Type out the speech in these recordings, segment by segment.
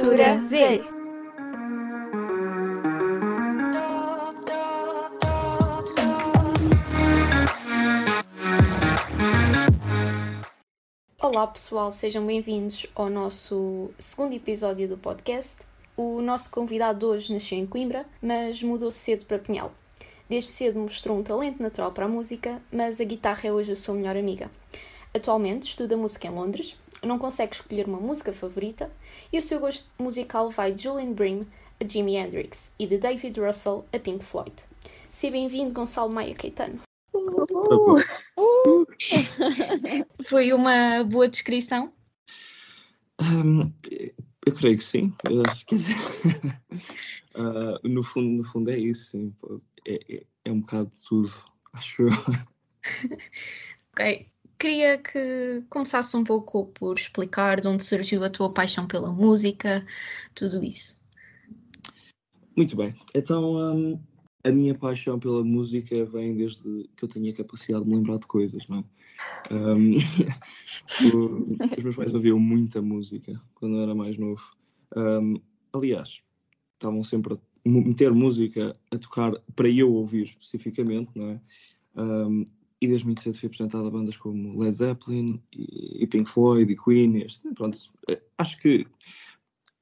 Cultura Z. Olá pessoal, sejam bem-vindos ao nosso segundo episódio do podcast. O nosso convidado hoje nasceu em Coimbra, mas mudou-se cedo para Pinhal. Desde cedo mostrou um talento natural para a música, mas a guitarra é hoje a sua melhor amiga. Atualmente estuda música em Londres, não consegue escolher uma música favorita e o seu gosto musical vai de Julian Bream a Jimi Hendrix e de David Russell a Pink Floyd. Seja bem-vindo, Gonçalo Maia Caetano. Foi uma boa descrição? Um, eu creio que sim. Uh, quer dizer, uh, no, fundo, no fundo é isso, sim. É, é, é um bocado de tudo, acho eu. ok. Queria que começasse um pouco por explicar de onde surgiu a tua paixão pela música, tudo isso. Muito bem. Então, um, a minha paixão pela música vem desde que eu tenho a capacidade de me lembrar de coisas, não é? Um, os meus pais ouviam muita música quando eu era mais novo. Um, aliás, estavam sempre a meter música a tocar para eu ouvir especificamente, não é? Um, e desde muito cedo fui apresentado a bandas como Led Zeppelin e, Pink Floyd e Queen. E este, pronto, eh, acho que,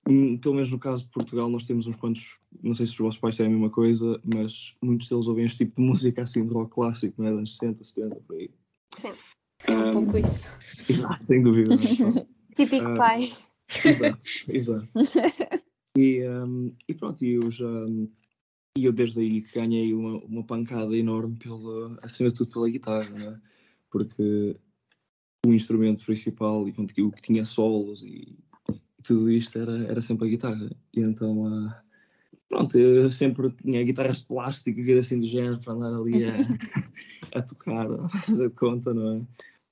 hum, pelo menos no caso de Portugal, nós temos uns quantos, não sei se os vossos pais têm a mesma coisa, mas muitos deles ouvem este tipo de música assim de rock clássico, não é? Dos 60, 70, por aí. Sim. É um, um pouco isso. Exato, sem dúvida. Típico uh, pai. Exato, exato. E, um, e pronto, eu já e eu desde aí que ganhei uma, uma pancada enorme, pela, acima de tudo pela guitarra, né? porque o instrumento principal e o que tinha solos e, e, tudo isto era, era sempre a guitarra. E então, uh, pronto, eu sempre tinha guitarras de plástico e assim do género para andar ali a, a tocar, a fazer conta, não é?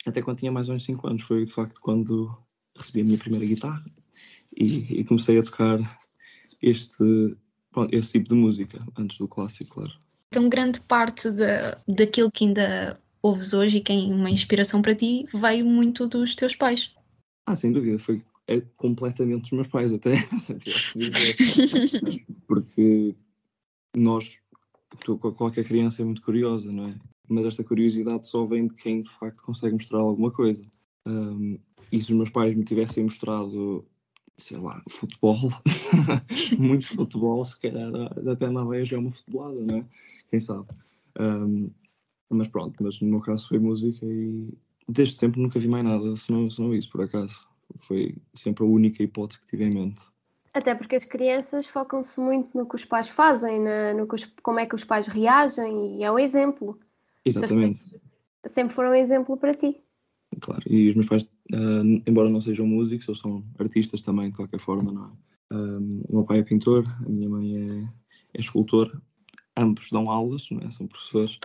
Até quando tinha mais ou menos 5 anos, foi de facto quando recebi a minha primeira guitarra e, e comecei a tocar este esse tipo de música, antes do clássico, claro. Então, grande parte de, daquilo que ainda ouves hoje e que é uma inspiração para ti veio muito dos teus pais. Ah, sem dúvida, foi é completamente dos meus pais, até. Porque nós, qualquer criança é muito curiosa, não é? Mas esta curiosidade só vem de quem de facto consegue mostrar alguma coisa. Um, e se os meus pais me tivessem mostrado sei lá, futebol, muito futebol, se calhar até na veia já é uma futebolada, não é? Quem sabe? Um, mas pronto, mas no meu caso foi música e desde sempre nunca vi mais nada, senão, senão isso, por acaso. Foi sempre a única hipótese que tive em mente. Até porque as crianças focam-se muito no que os pais fazem, na, no os, como é que os pais reagem e é um exemplo. Exatamente. Sempre foram um exemplo para ti. Claro, e os meus pais, uh, embora não sejam músicos, eles são artistas também, de qualquer forma, não é? Um, o meu pai é pintor, a minha mãe é, é escultor, ambos dão aulas, não é? são professores,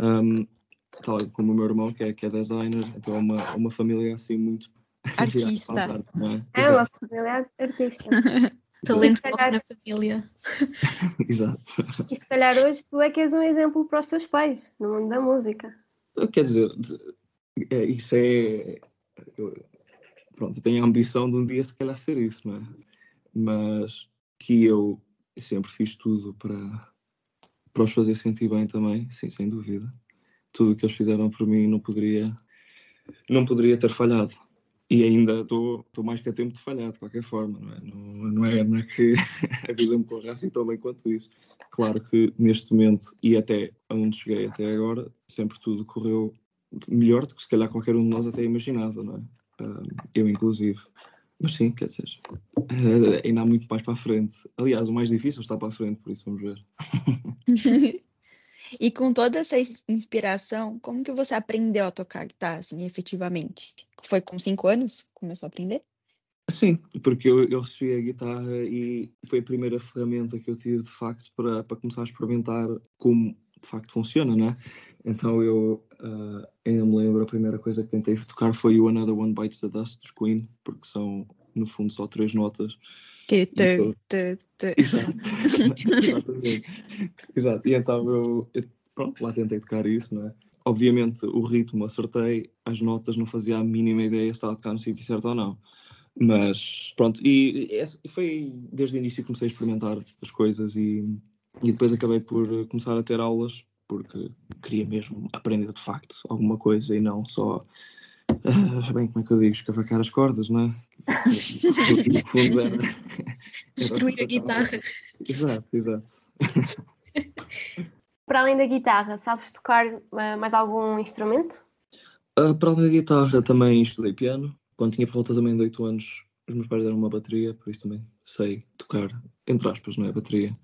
um, tal como o meu irmão, que é, que é designer, então é uma, uma família assim muito. Artista. é? é uma família artista. Talento calhar... na família. Exato. E se calhar hoje tu é que és um exemplo para os teus pais no mundo da música. Quer dizer, é, isso é. Eu, pronto, tenho a ambição de um dia se calhar ser isso, é? Mas que eu sempre fiz tudo para, para os fazer sentir bem também, sim, sem dúvida. Tudo o que eles fizeram por mim não poderia, não poderia ter falhado. E ainda estou mais que a tempo de falhar, de qualquer forma, não é? Não, não é, não é que a vida me corra assim tão bem quanto isso. Claro que neste momento, e até onde cheguei até agora, sempre tudo correu melhor do que se calhar qualquer um de nós até imaginava, não é? eu inclusive. Mas sim, quer dizer, ainda há muito mais para a frente. Aliás, o mais difícil está para a frente, por isso vamos ver. e com toda essa inspiração, como que você aprendeu a tocar guitarra, assim, efetivamente? Foi com cinco anos que começou a aprender? Sim, porque eu, eu recebi a guitarra e foi a primeira ferramenta que eu tive, de facto, para, para começar a experimentar como de facto funciona, não é? Então eu uh, ainda me lembro, a primeira coisa que tentei tocar foi o Another One Bites the Dust dos Queen, porque são no fundo só três notas. Que te, te, te. Exato. Exato. E então eu, eu, pronto, lá tentei tocar isso, não é? Obviamente o ritmo acertei, as notas não fazia a mínima ideia se estava a tocar no sítio certo ou não. Mas pronto, e foi desde o início que comecei a experimentar as coisas e, e depois acabei por começar a ter aulas porque queria mesmo aprender de facto alguma coisa e não só uh, bem, como é que eu digo, escavacar as cordas, não é? no fundo era, Destruir era a guitarra. Exato, exato. Para além da guitarra, sabes tocar eh, mais algum instrumento? Uh, para além da guitarra, também estudei piano. Quando tinha por volta também de 8 anos, os meus pais deram uma bateria, por isso também sei tocar, entre aspas, não é? Bateria.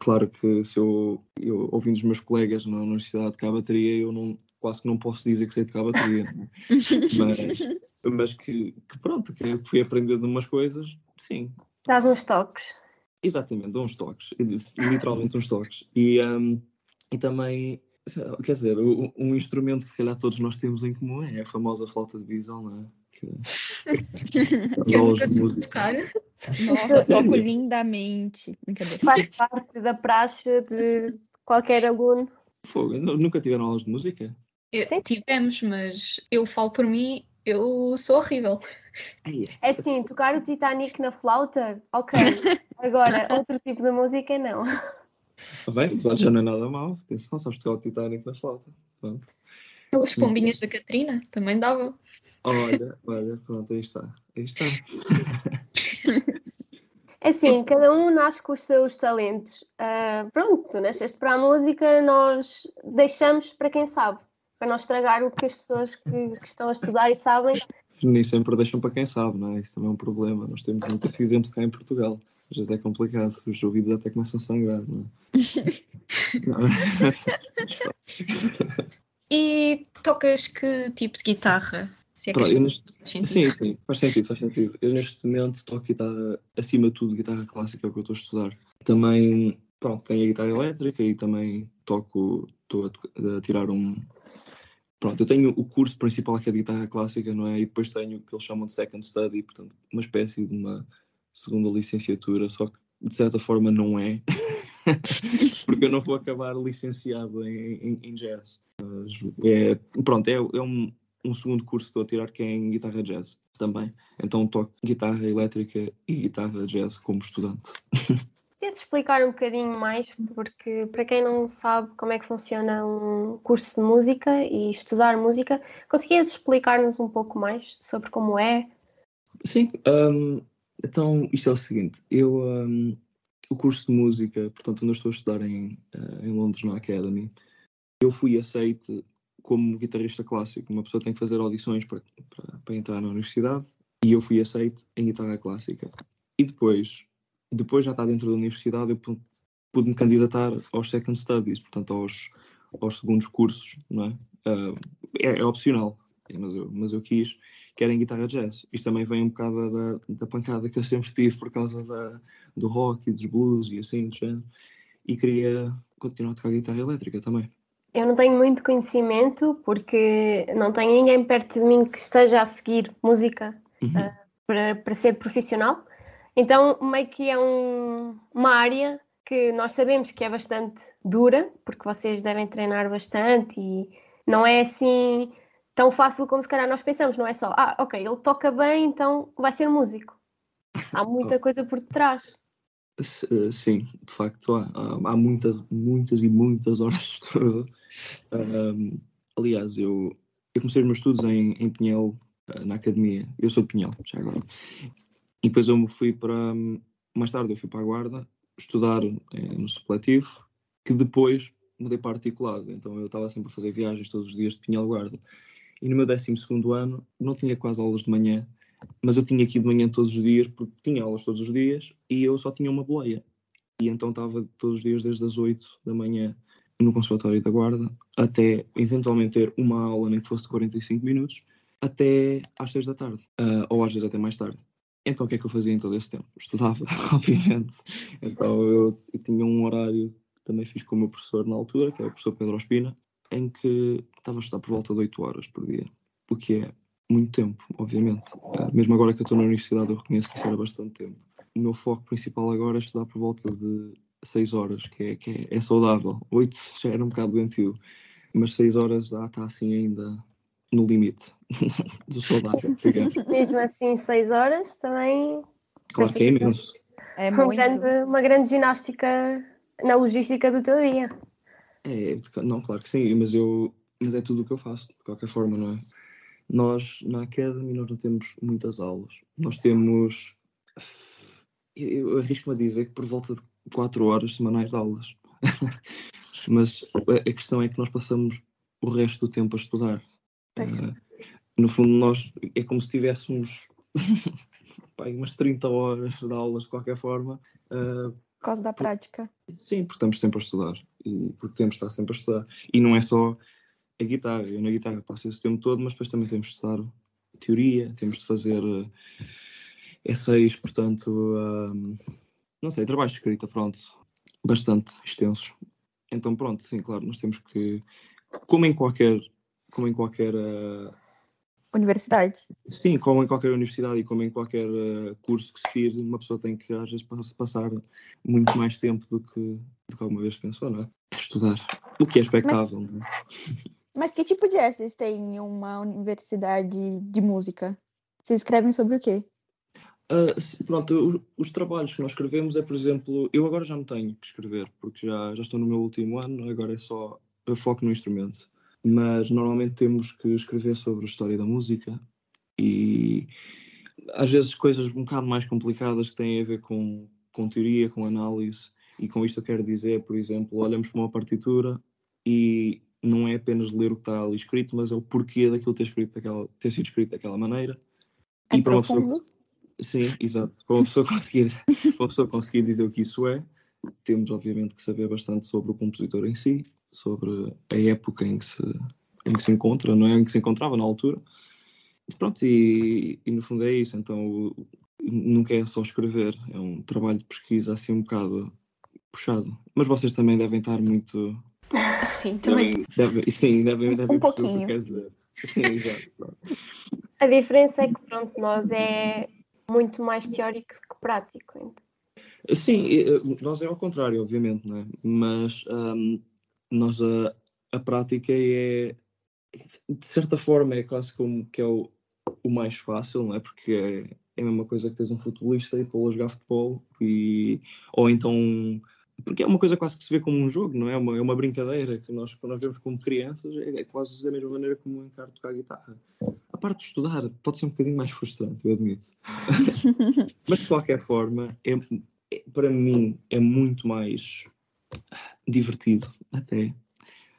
Claro que se eu, eu ouvindo os meus colegas na universidade tocar bateria, eu não, quase que não posso dizer que sei tocar bateria. É? mas, mas que, que, pronto, que fui aprendendo umas coisas, sim. Dás uns toques. Exatamente, uns toques, literalmente uns toques. E, um, e também quer dizer, um instrumento que se calhar todos nós temos em comum é a famosa flauta de bisel, não é? Que, que eu nunca soube tocar. Nossa, toco lindamente. Faz parte da praxe de qualquer aluno. Fogo, nunca tiveram aulas de música? Eu, tivemos, mas eu falo por mim, eu sou horrível. É assim, tocar o Titanic na flauta, ok. Agora, outro tipo de música, não. Está bem, já não é nada mal. Atenção, sabes tocar o Titanic na flauta. Pronto. As pombinhas da Catarina também dava. Olha, olha, pronto, aí está. Aí está. É assim, cada um nasce com os seus talentos. Uh, pronto, tu nasceste para a música, nós deixamos para quem sabe, para não estragar o que as pessoas que, que estão a estudar e sabem. Nem sempre deixam para quem sabe, não é? Isso também é um problema. Nós temos muito esse exemplo cá em Portugal. Às vezes é complicado, os ouvidos até começam a sangrar, não é? não. e tocas que tipo de guitarra? Se é que Pronto, neste... Sim, sim, faz sentido, faz sentido. Eu neste momento toco guitarra, acima de tudo, guitarra clássica, é o que eu estou a estudar. Também, pronto, tenho a guitarra elétrica e também toco, estou a, a tirar um, Pronto, eu tenho o curso principal que é de guitarra clássica, não é? E depois tenho o que eles chamam de second study, portanto, uma espécie de uma segunda licenciatura, só que de certa forma não é, porque eu não vou acabar licenciado em, em, em jazz. Mas é, pronto, é, é um, um, segundo curso que estou a tirar que é em guitarra jazz também. Então toco guitarra elétrica e guitarra jazz como estudante. Queria-se explicar um bocadinho mais, porque para quem não sabe como é que funciona um curso de música e estudar música, conseguias explicar-nos um pouco mais sobre como é? Sim, um, então, isto é o seguinte, eu, um, o curso de música, portanto, onde eu estou a estudar em, uh, em Londres, na Academy, eu fui aceito como guitarrista clássico. Uma pessoa tem que fazer audições para, para, para entrar na universidade e eu fui aceito em guitarra clássica. E depois, depois já está dentro da universidade, eu pude me candidatar aos second studies, portanto, aos, aos segundos cursos, não é? Uh, é, é opcional, mas eu, mas eu quis que era em guitarra jazz. Isto também vem um bocado da, da pancada que eu sempre tive por causa da, do rock e dos blues e assim, do E queria continuar a tocar guitarra elétrica também. Eu não tenho muito conhecimento porque não tenho ninguém perto de mim que esteja a seguir música uhum. uh, para, para ser profissional. Então, meio que é um, uma área que nós sabemos que é bastante dura, porque vocês devem treinar bastante e não é assim tão fácil como se calhar nós pensamos, não é só, ah, ok, ele toca bem, então vai ser músico. Há muita coisa por detrás. Eh, sim, de facto há, há muitas, muitas e muitas horas de estudo. Um, aliás, eu, eu comecei os meus estudos em, em Pinhel, eh, na academia. Eu sou de Pinhel, já agora. E depois eu fui para. Mais tarde eu fui para a Guarda estudar eh, no supletivo, que depois mudei para articulado. Então eu estava sempre a fazer viagens todos os dias de Pinhel Guarda. E no meu 12 ano não tinha quase aulas de manhã, mas eu tinha aqui de manhã todos os dias, porque tinha aulas todos os dias e eu só tinha uma boleia. E então estava todos os dias desde as 8 da manhã no Conservatório da Guarda, até eventualmente ter uma aula, nem que fosse de 45 minutos, até às 6 da tarde, uh, ou às vezes até mais tarde. Então o que é que eu fazia em todo esse tempo? Estudava, obviamente. Então eu, eu tinha um horário também fiz com o meu professor na altura, que era o professor Pedro Ospina, em que estava a estudar por volta de 8 horas por dia, o que é muito tempo, obviamente. Uh, mesmo agora que eu estou na universidade, eu reconheço que isso era bastante tempo. O meu foco principal agora é estudar por volta de 6 horas, que é, que é, é saudável. 8 já era um bocado doentio, mas 6 horas já está assim ainda no limite do saudável. Mesmo assim, seis horas também. Claro que é imenso. É Uma muito. grande, uma grande ginástica na logística do teu dia. É, não, claro que sim, mas eu mas é tudo o que eu faço, de qualquer forma, não é? Nós na Academy nós não temos muitas aulas. Nós temos eu, arrisco-me a dizer que por volta de 4 horas semanais de aulas. mas a, questão é que nós passamos o resto do tempo a estudar. Pois. Eh, no fundo, nós é como se tivéssemos pá, umas 30 horas de aulas de qualquer forma. eh, Por causa da prática. Sim, porque estamos sempre a estudar. E porque temos de estar sempre a estudar. E não é só a guitarra. Eu na guitarra passo esse tempo todo, mas depois também temos de estudar teoria, temos de fazer eh, essays, portanto, ahm, não sei, trabalho de escrita, pronto, bastante extensos. Então, pronto, sim, claro, nós temos que, como em qualquer, como em qualquer eh, Universidade. Sim, como em qualquer universidade e como em qualquer eh, curso que se tire, uma pessoa tem que às vezes pass- passar muito mais tempo do que, do que alguma vez pensou, não é? Estudar. O que é expectável, não é? Mas que tipo de essays tem em uma universidade de música? Vocês escrevem sobre o quê? Se- pronto, os trabalhos que nós escrevemos é, por exemplo, eu agora já não tenho que escrever, porque já, já estou no meu último ano, agora é só foco no instrumento. Mas normalmente temos que escrever sobre a história da música e às vezes coisas um bocado mais complicadas que têm a ver com, com teoria, com análise. E com isto eu quero dizer, por exemplo, olhamos para uma partitura e não é apenas ler o que está ali escrito, mas é o porquê daquilo ter, escrito daquela, ter sido escrito daquela maneira. É E para uma pessoa? Sim, exato. Para uma pessoa conseguir, para uma pessoa conseguir dizer o que isso é, temos obviamente que saber bastante sobre o compositor em si, sobre a época em que se, em que se encontra, não é? Em que se encontrava na altura. E Pronto, e, e no fundo é isso. Então nunca é só escrever, é um trabalho de pesquisa assim um bocado puxado. Mas vocês também devem estar muito. Sim, também. Devem, devem, sim, o que eu pouquinho. dizer. Sim, exato. A diferença é que, pronto, nós é muito mais teórico que prático. então. Sim, eh, nós é ao contrário, obviamente, não é? Mas ahm, nós a, a prática é, de certa forma, é quase como que é o, o mais fácil, não é? Porque é, é a mesma coisa que tens um futebolista e pô-lo a jogar futebol, e, ou então. Porque é uma coisa quase que se vê como um jogo, não é? É uma, é uma brincadeira que nós, quando nós vemos como crianças, é, é quase da mesma maneira como eu encaro tocar guitarra. A parte de estudar pode ser um bocadinho mais frustrante, eu admito. Mas de qualquer forma, é, é- para mim é muito mais divertido até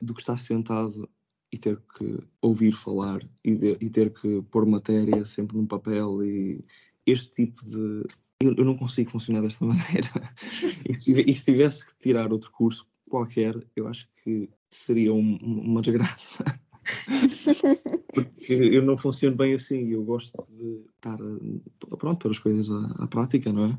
do que estar sentado e ter que ouvir falar e, de- e ter que pôr matéria sempre num papel e este tipo de eu, eu não consigo funcionar desta maneira. E, se e se tivesse que tirar outro curso qualquer eu acho que seria um- uma desgraça. Porque eu não funciono bem assim. Eu gosto de estar pronto para as coisas à, à prática não é?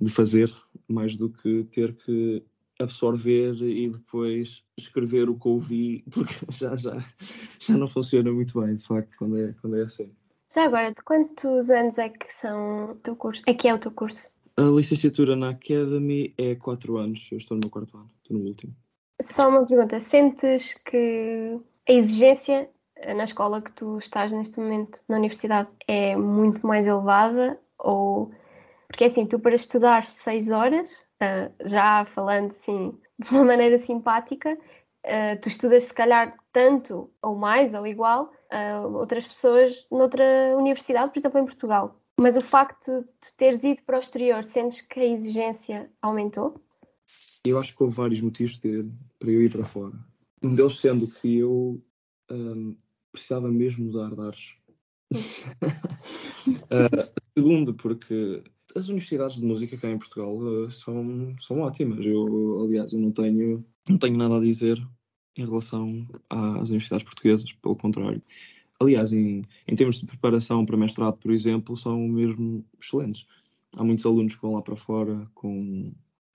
De fazer mais do que ter que absorver e depois escrever o que ouvi, porque já, já, já não funciona muito bem, de facto, quando é, quando é assim. Já agora, de quantos anos é que são o teu curso? É que é o teu curso? A licenciatura na Academy é 4 anos, eu estou no meu quarto ano, estou no último. Só uma pergunta, sentes que a exigência eh, na escola que tu estás neste momento, na universidade, é muito mais elevada? Ou porque assim, tu para estudar seis horas, ah, já falando assim de uma maneira simpática, ah, tu estudas se calhar tanto ou mais ou igual a outras pessoas noutra universidade, por exemplo em Portugal. Mas o facto de teres ido para o exterior, sentes que a exigência aumentou? Eu acho que houve vários motivos de- para eu ir para fora. Um deles sendo que eu ahm, precisava mesmo mudar de ares. Ah, segundo, porque as universidades de música cá em Portugal ah, são, são ótimas. Eu, aliás, eu não tenho, não tenho nada a dizer em relação às universidades portuguesas, pelo contrário. Aliás, em, em termos de preparação para mestrado, por exemplo, são mesmo excelentes. Há muitos alunos que vão lá para fora com,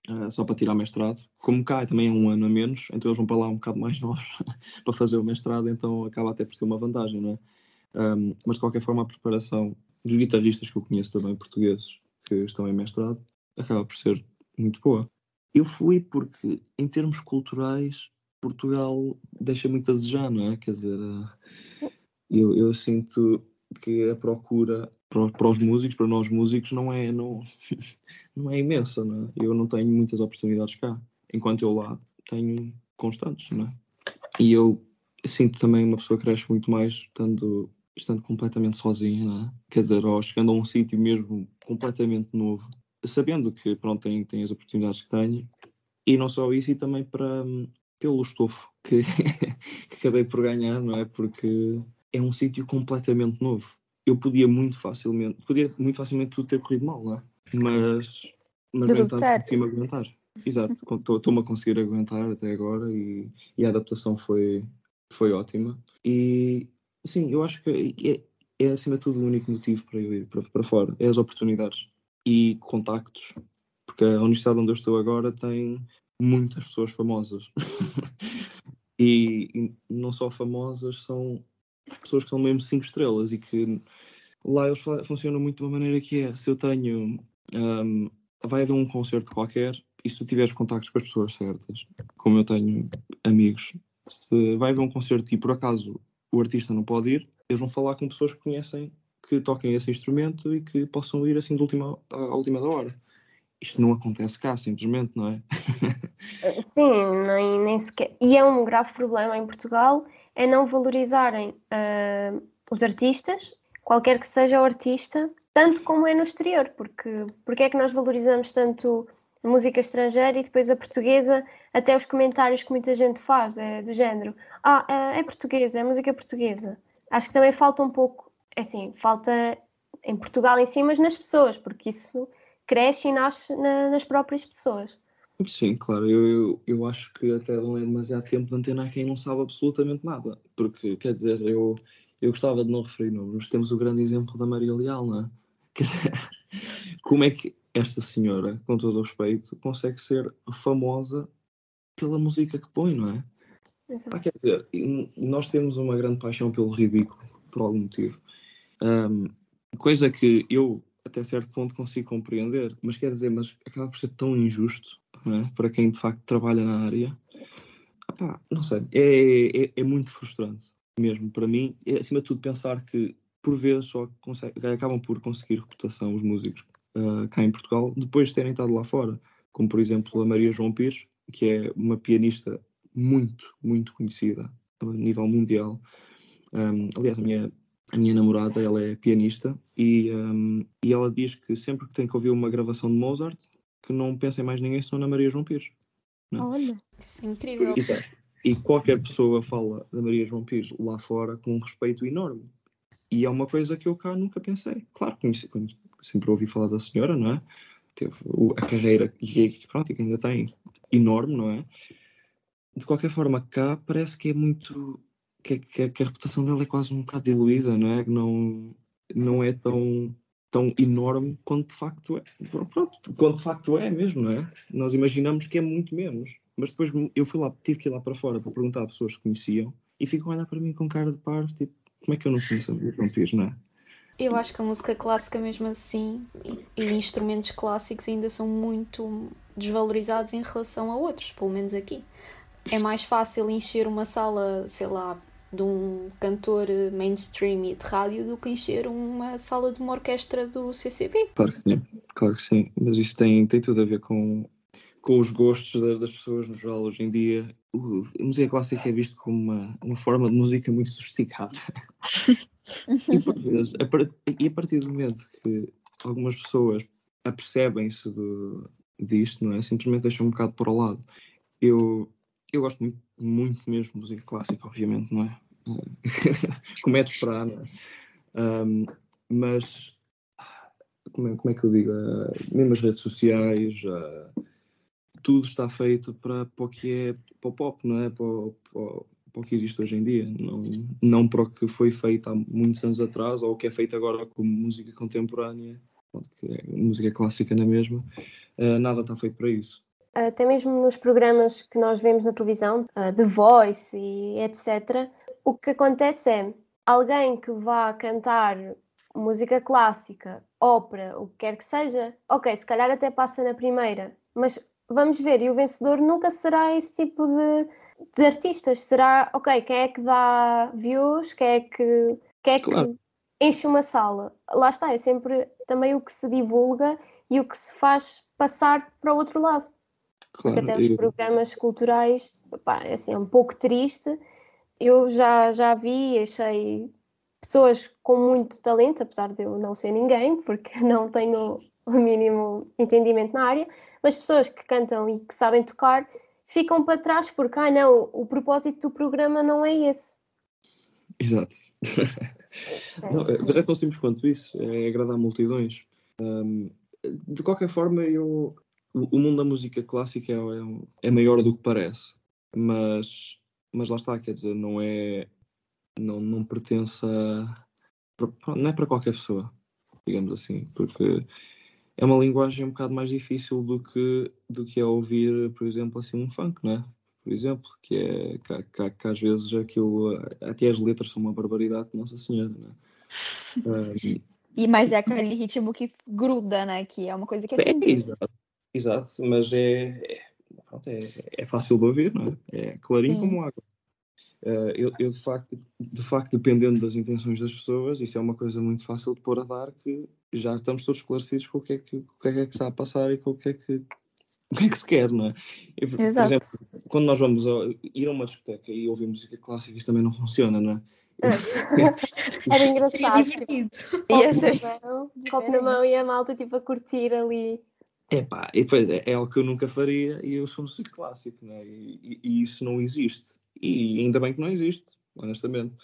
ah, só para tirar mestrado. Como cá também é um ano a menos, então eles vão para lá um bocado mais novos para fazer o mestrado, então acaba até por ser uma vantagem, não é? Um, mas de qualquer forma, a preparação dos guitarristas que eu conheço também, portugueses, que estão em mestrado, acaba por ser muito boa. Eu fui porque, em termos culturais, Portugal deixa muito a desejar, não é? Quer dizer, Sim. eu, eu sinto que a procura para, para os músicos, para nós músicos, não é, não, não é imensa, não é? Eu não tenho muitas oportunidades cá, enquanto eu lá tenho constantes, não é? E eu sinto também uma pessoa cresce muito mais estando, estando completamente sozinha, não é? Quer dizer, ou chegando a um sítio mesmo completamente novo, sabendo que, pronto, tem, tem as oportunidades que tenho, e não só isso, e também para, pelo estofo que, que acabei por ganhar, não é? Porque é um sítio completamente novo. Eu podia muito facilmente, podia muito facilmente tudo ter corrido mal, não é? Mas, mas entanto, consegui-me aguentar. Exato, estou-me a conseguir aguentar até agora e, e, a adaptação foi, foi ótima. E sim, eu acho que é, é acima de tudo o único motivo para eu ir para, para fora, é as oportunidades e contactos, porque a universidade onde eu estou agora tem muitas pessoas famosas. e, e, não só famosas, são pessoas que são mesmo cinco estrelas e que lá eles funcionam muito de uma maneira que é, se eu tenho um, vai haver um concerto qualquer e se tu tiveres contactos com as pessoas certas, como eu tenho amigos, se vai haver um concerto e por acaso o artista não pode ir, eles vão falar com pessoas que conhecem, que toquem esse instrumento e que possam ir assim de última, à última da hora. Isto não acontece cá, simplesmente, não é? Eh, sim, nem, nem sequer. E é um grave problema em Portugal, é não valorizarem uh, os artistas, qualquer que seja o artista, tanto como é no exterior, porque, porque é que nós valorizamos tanto a música estrangeira e depois a portuguesa, até os comentários que muita gente faz, é, do género, ah, é, é portuguesa, é música portuguesa. Acho que também falta um pouco, é assim, falta em Portugal em si, mas nas pessoas, porque isso cresce e nasce na, nas próprias pessoas. Sim, claro, eu, eu, eu, acho que até não é demasiado tempo de antena a quem não sabe absolutamente nada, porque, quer dizer, eu, eu gostava de não referir nomes, mas temos o grande exemplo da Maria Leal, não é? Quer dizer, como é que esta senhora, com todo o respeito, consegue ser famosa pela música que põe, não é? Exato. quer dizer, nós temos uma grande paixão pelo ridículo, por algum motivo. Um, coisa que eu, até certo ponto, consigo compreender, mas quer dizer, mas acaba por ser tão injusto é? para quem de facto trabalha na área. Epá, não sei, é, é, é, muito frustrante mesmo para mim. É, acima de tudo, pensar que por vezes só consegue, acabam por conseguir reputação os músicos uh, cá em Portugal depois de terem estado lá fora, como por exemplo a Maria João Pires, que é uma pianista muito, muito conhecida a nível mundial. Um, aliás, a minha, a minha namorada ela é pianista e, um, e ela diz que sempre que tem que ouvir uma gravação de Mozart, que não pensa em mais ninguém senão na Maria João Pires. Não? Olha, isso é incrível. Exato. E qualquer pessoa fala da Maria João Pires lá fora com um respeito enorme. E é uma coisa que eu cá nunca pensei. Claro, conheci, sempre ouvi falar da senhora, não é? Teve a carreira que, pronto, que ainda tem enorme, não é? De qualquer forma, cá parece que é muito. Que, que, que a reputação dela é quase um bocado diluída, não é? Não, não é tão, tão enorme quanto de facto é. Pronto, quanto de facto é mesmo, não é? Nós imaginamos que é muito menos. Mas depois eu fui lá, tive que ir lá para fora para perguntar a pessoas que conheciam e ficam a olhar para mim com cara de par, tipo, como é que eu não conheço a Vampires, não é? Eu acho que a música clássica, mesmo assim, e, e instrumentos clássicos ainda são muito desvalorizados em relação a outros, pelo menos aqui. É mais fácil encher uma sala, sei lá, de um cantor mainstream e de rádio do que encher uma sala de uma orquestra do CCB. Claro que sim, claro que sim. Mas isso tem, tem tudo a ver com, com os gostos das pessoas no geral hoje em dia. A música clássica é vista como uma, uma forma de música muito sofisticada. e, part, e a partir do momento que algumas pessoas apercebem-se disto, não é? Simplesmente deixam um bocado para o lado. Eu, eu gosto muito, muito mesmo de música clássica, obviamente, não é? como é de esperar, não é? Um, mas como é, como é, que eu digo? Uh, mesmo as redes sociais, uh, tudo está feito para, para o que é para o pop, não é? Para, para, para o que existe hoje em dia, não, não para o que foi feito há muitos anos atrás ou o que é feito agora como música contemporânea, que é música clássica na mesma, uh, nada está feito para isso. Até mesmo nos programas que nós vemos na televisão, uh, The Voice e etc., o que acontece é alguém que vá cantar música clássica, ópera, o que quer que seja, ok, se calhar até passa na primeira, mas vamos ver, e o vencedor nunca será esse tipo de, dos artistas. Será, ok, quem é que dá views, quem é que, quem é que Claro. enche uma sala? Lá está, é sempre também o que se divulga e o que se faz passar para o outro lado. Porque Claro, até os eu- programas culturais, pá, é assim, é um pouco triste. Eu já, já vi e achei pessoas com muito talento, apesar de eu não ser ninguém, porque não tenho o mínimo entendimento na área, mas pessoas que cantam e que sabem tocar ficam para trás porque, ah, não, o propósito do programa não é esse. Exato. Não, é- mas é tão simples quanto isso, é agradar multidões. Hum, de qualquer forma, eu, o o mundo da música clássica é, é um- é maior do que parece, mas, mas lá está, quer dizer, não é. Não, não pertence a. Não é para qualquer pessoa, digamos assim, porque é uma linguagem um bocado mais difícil do que, do que é ouvir, por exemplo, assim, um funk, não é? Por exemplo, que é que, que- que às vezes aquilo, até as letras são uma barbaridade, Nossa Senhora, não é? Hum, E mas é aquele ritmo que gruda, né? Que é uma coisa que é É, simples. exato, exato, mas é, é, pronto, é, é fácil de ouvir, não é? É clarinho Sim. como água. Eh, eu, eu, de, facto, de facto, dependendo das intenções das pessoas, isso é uma coisa muito fácil de pôr a dar, que já estamos todos esclarecidos com o que é que, o que, é que está a passar e com o que é que, o que, é que se quer, não é? Eu, por Exato. exemplo, quando nós vamos a- ir a uma discoteca e ouvir música clássica, isso também não funciona, não é? Era engraçado. Seria tipo, divertido. Mão, copo na mão e a malta tipo a curtir ali. Epá, e depois é, é algo que eu nunca faria e eu sou músico clássico, né? E, e- e isso não existe. E ainda bem que não existe, honestamente.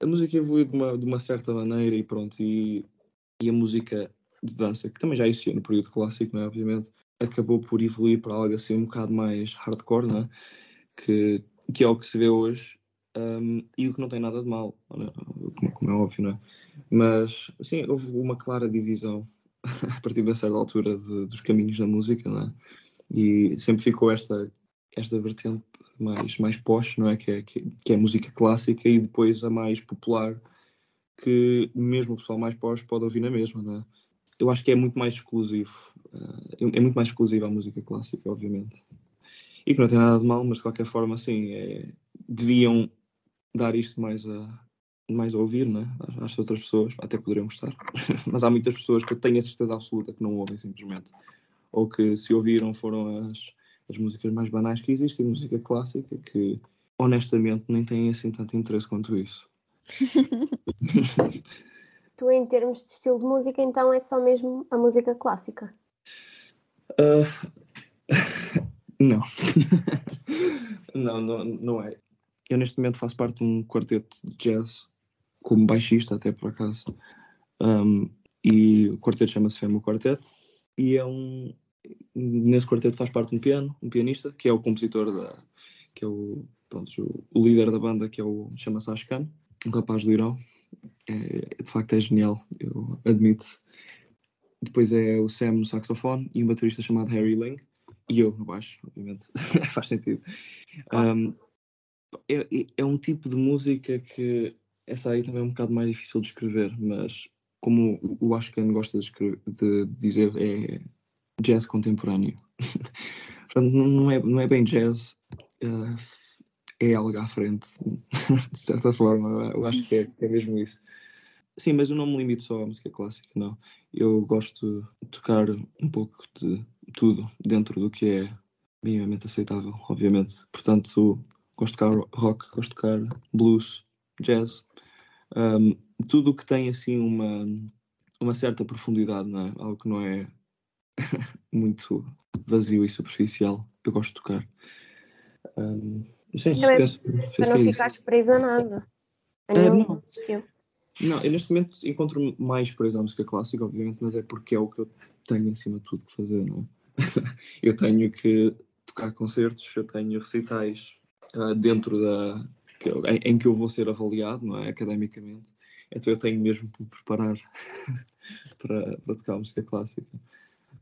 A música evolui de uma, de uma certa maneira e pronto, e, e a música de dança, que também já existia no período clássico, não é? Obviamente, acabou por evoluir para algo assim um bocado mais hardcore, não é? Que, que é o que se vê hoje um, e o que não tem nada de mal, né? como, como é óbvio, não é? Mas, sim, houve uma clara divisão a partir de uma certa altura de- dos caminhos da música, não é? E sempre ficou esta, esta vertente mais, mais posh, não é? Que, é? que que é música clássica e depois a mais popular, que mesmo o pessoal mais posh pode ouvir na mesma, não é? Eu acho que é muito mais exclusivo, eh, é é muito mais exclusivo a música clássica, obviamente. E que não tem nada de mal, mas de qualquer forma, assim, é, deviam dar isto mais a, mais a ouvir, né? às, às outras pessoas, até poderiam gostar, mas há muitas pessoas que eu tenho a certeza absoluta que não ouvem simplesmente, ou que se ouviram foram as, as músicas mais banais que existem, música clássica, que honestamente nem têm assim tanto interesse quanto isso. Tu, em termos de estilo de música, então é só mesmo a música clássica. Ah, não. não, não, não é. Eu neste momento faço parte de um quarteto de jazz, como baixista até por acaso. Um, e o quarteto chama-se Femo Quarteto. E é um. Nesse quarteto faz parte um piano, um pianista, que é o compositor da. que é o, pronto, o, o líder da banda, que é o. chama-se Ashkan, um rapaz do Irão. É, de facto é genial, eu admito. Depois é o Sam no saxofone e um baterista chamado Harry Ling. E eu no baixo, obviamente. Faz sentido. Um, é, é- é um tipo de música que essa aí também é um bocado mais difícil de escrever, mas como o Ashkan gosta de, escrever- de dizer, é jazz contemporâneo. Portanto, não, não é, não é bem jazz, eh, é algo à frente, de certa forma. Eu acho que é, é mesmo isso. Sim, mas eu não me limito só à música clássica, não. Eu gosto de tocar um pouco de tudo dentro do que é minimamente aceitável, obviamente. Portanto, gosto de tocar rock, gosto de tocar blues, jazz, um, tudo o que tem assim uma, uma certa profundidade, não é? Algo que não é muito vazio e superficial, eu gosto de tocar. Um, sim, Também penso, Para penso que não é ficares presa a nada. A É, nenhum não. estilo. Não, eu neste momento encontro mais preso à música clássica, obviamente, mas é porque é o que eu tenho em cima de tudo que fazer, não é? eu tenho que tocar concertos, eu tenho recitais ah, dentro da. Que eu- em, em que eu vou ser avaliado, não é? Academicamente. Então eu tenho mesmo que me preparar para, para tocar música clássica.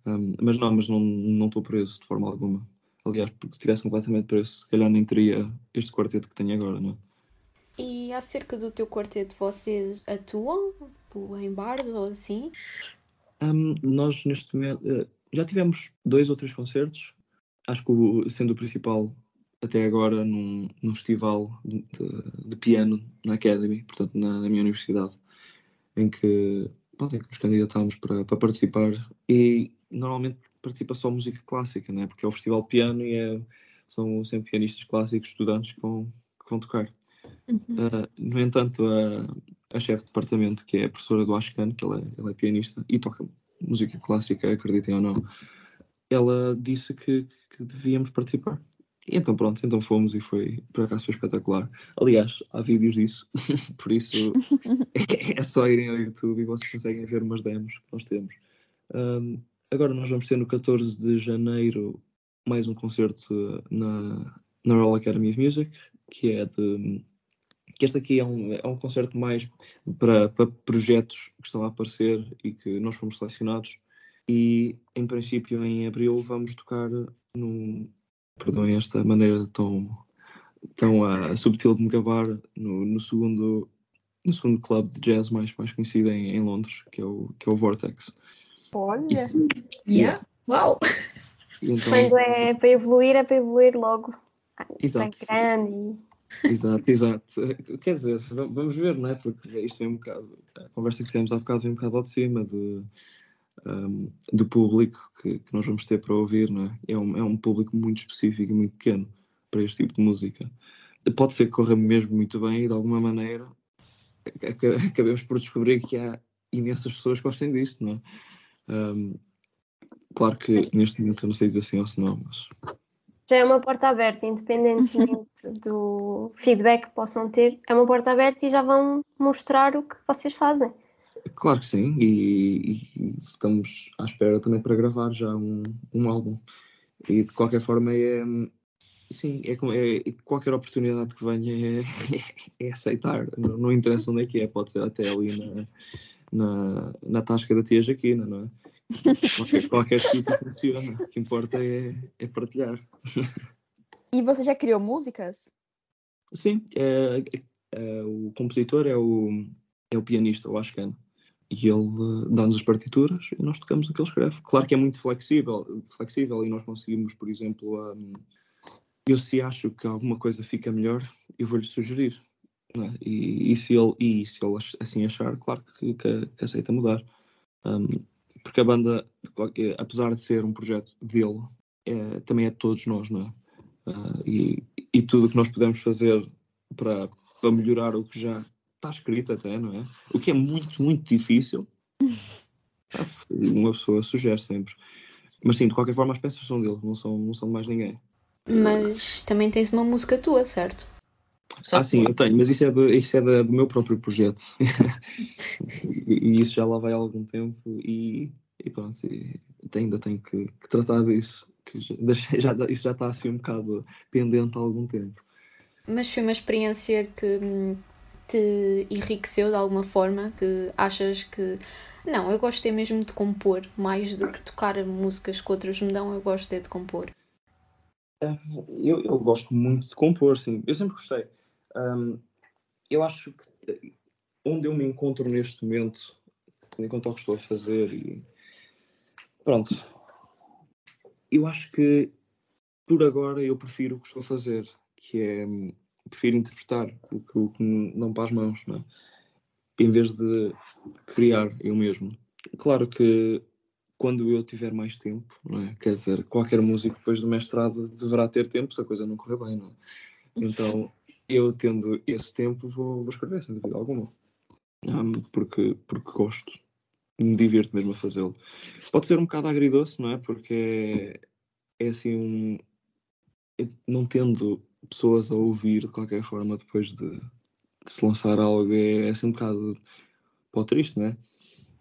Um, mas não, mas não não estou preso de forma alguma. Aliás, porque se estivesse completamente preso, se calhar nem teria este quarteto que tenho agora, não é? E acerca do teu quarteto, vocês atuam tipo, em bares ou assim? Hum, nós neste momento eh, já tivemos dois ou três concertos. Acho que o- sendo o principal até agora num, num festival de, de, de, piano na Academy, portanto na, na minha universidade, em que, bom, em que nos candidatámos para, para participar e normalmente participa só música clássica, né? porque é o festival de piano e é, são sempre pianistas clássicos, estudantes que vão, que vão tocar. Uhum. Uh, no entanto, a, a chefe de departamento, que é a professora do Ashkan, que ela é, ela é pianista e toca música clássica, acreditem ou não, ela disse que, que devíamos participar. E então pronto, então fomos e foi, por acaso foi espetacular. Aliás, há vídeos disso, por isso é, é só irem ao YouTube e vocês conseguem ver umas demos que nós temos. Um, agora nós vamos ter no 14 de janeiro mais um concerto na, na Royal Academy of Music, que é de. que este aqui é um, é um concerto mais para, para projetos que estão a aparecer e que nós fomos selecionados. E em princípio em abril vamos tocar no. Perdoem esta maneira tão, tão uh, subtil de me gabar no, no segundo no segundo clube de jazz mais, mais conhecido em, em Londres, que é o, que é o Vortex. Olha! E, yeah. Uau! Então, Quando é para evoluir, é para evoluir logo. Exato. grande. Exato, exato. Quer dizer, vamos ver, não é? Porque isto é um bocado. A conversa que tivemos há bocado vem um bocado ao de cima de, um, do público que, que, nós vamos ter para ouvir, não é? É um, é um público muito específico e muito pequeno para este tipo de música. Pode ser que corra mesmo muito bem e de alguma maneira acabemos por descobrir que há imensas pessoas que gostem disto, não é? Um, claro que neste momento eu não sei dizer sim ou se não, mas. Já é uma porta aberta, independentemente do feedback que possam ter, é uma porta aberta e já vão mostrar o que vocês fazem. Claro que sim, e, e estamos à espera também para gravar já um, um álbum. E de qualquer forma é. Sim, é, é, qualquer oportunidade que venha é, é aceitar, não, não, interessa onde é que é, pode ser até ali na, na, na tasca da tia Jaquina, não é? Qualquer, qualquer sítio funciona, o que importa é, é partilhar. E você já criou músicas? Sim, é, é, o compositor é o, é o pianista, o Ashkan. E ele uh, dá-nos as partituras e nós tocamos o que ele escreve. Claro que é muito flexível, flexível e nós conseguimos, por exemplo, um, eu se acho que alguma coisa fica melhor, eu vou-lhe sugerir. É? E, e, se ele, e se ele assim achar, claro que, que, que aceita mudar. Um, porque a banda, apesar de ser um projeto dele, é, também é de todos nós, não é? Uh, e, e tudo o que nós podemos fazer para melhorar o que já está escrito até, não é? O que é muito, muito difícil. Uma pessoa sugere sempre. Mas sim, de qualquer forma as peças são dele, não são, não são de mais ninguém. Mas também tens uma música tua, certo? Ah, sim, eu tenho, mas isso é do, isso é do meu próprio projeto. e, isso já lá vai há algum tempo e, e pronto, e ainda tenho que, que, tratar disso. Que já, já, isso já está assim um bocado pendente há algum tempo. Mas foi uma experiência que hum, te enriqueceu de alguma forma? Que achas que. Não, eu gosto é mesmo de compor, mais do que tocar músicas que outros me dão, eu gosto é de compor. Eu, eu gosto muito de compor, sim. Eu sempre gostei. Um, eu acho que onde eu me encontro neste momento, enquanto ao que estou a fazer, e pronto, eu acho que por agora eu prefiro o que estou a fazer, que é prefiro interpretar o que, o que não para as mãos, não é? em vez de criar eu mesmo. Claro que quando eu tiver mais tempo, é? quer dizer, qualquer músico depois do mestrado deverá ter tempo se a coisa não correr bem, não é? Então eu tendo esse tempo vou, vou escrever sem dúvida alguma. Um, porque, porque gosto, me divirto mesmo a fazê-lo. Pode ser um bocado agridoce, não é? Porque é, é assim um. Não tendo pessoas a ouvir de qualquer forma depois de, de se lançar algo é, é assim um bocado pó triste, não é?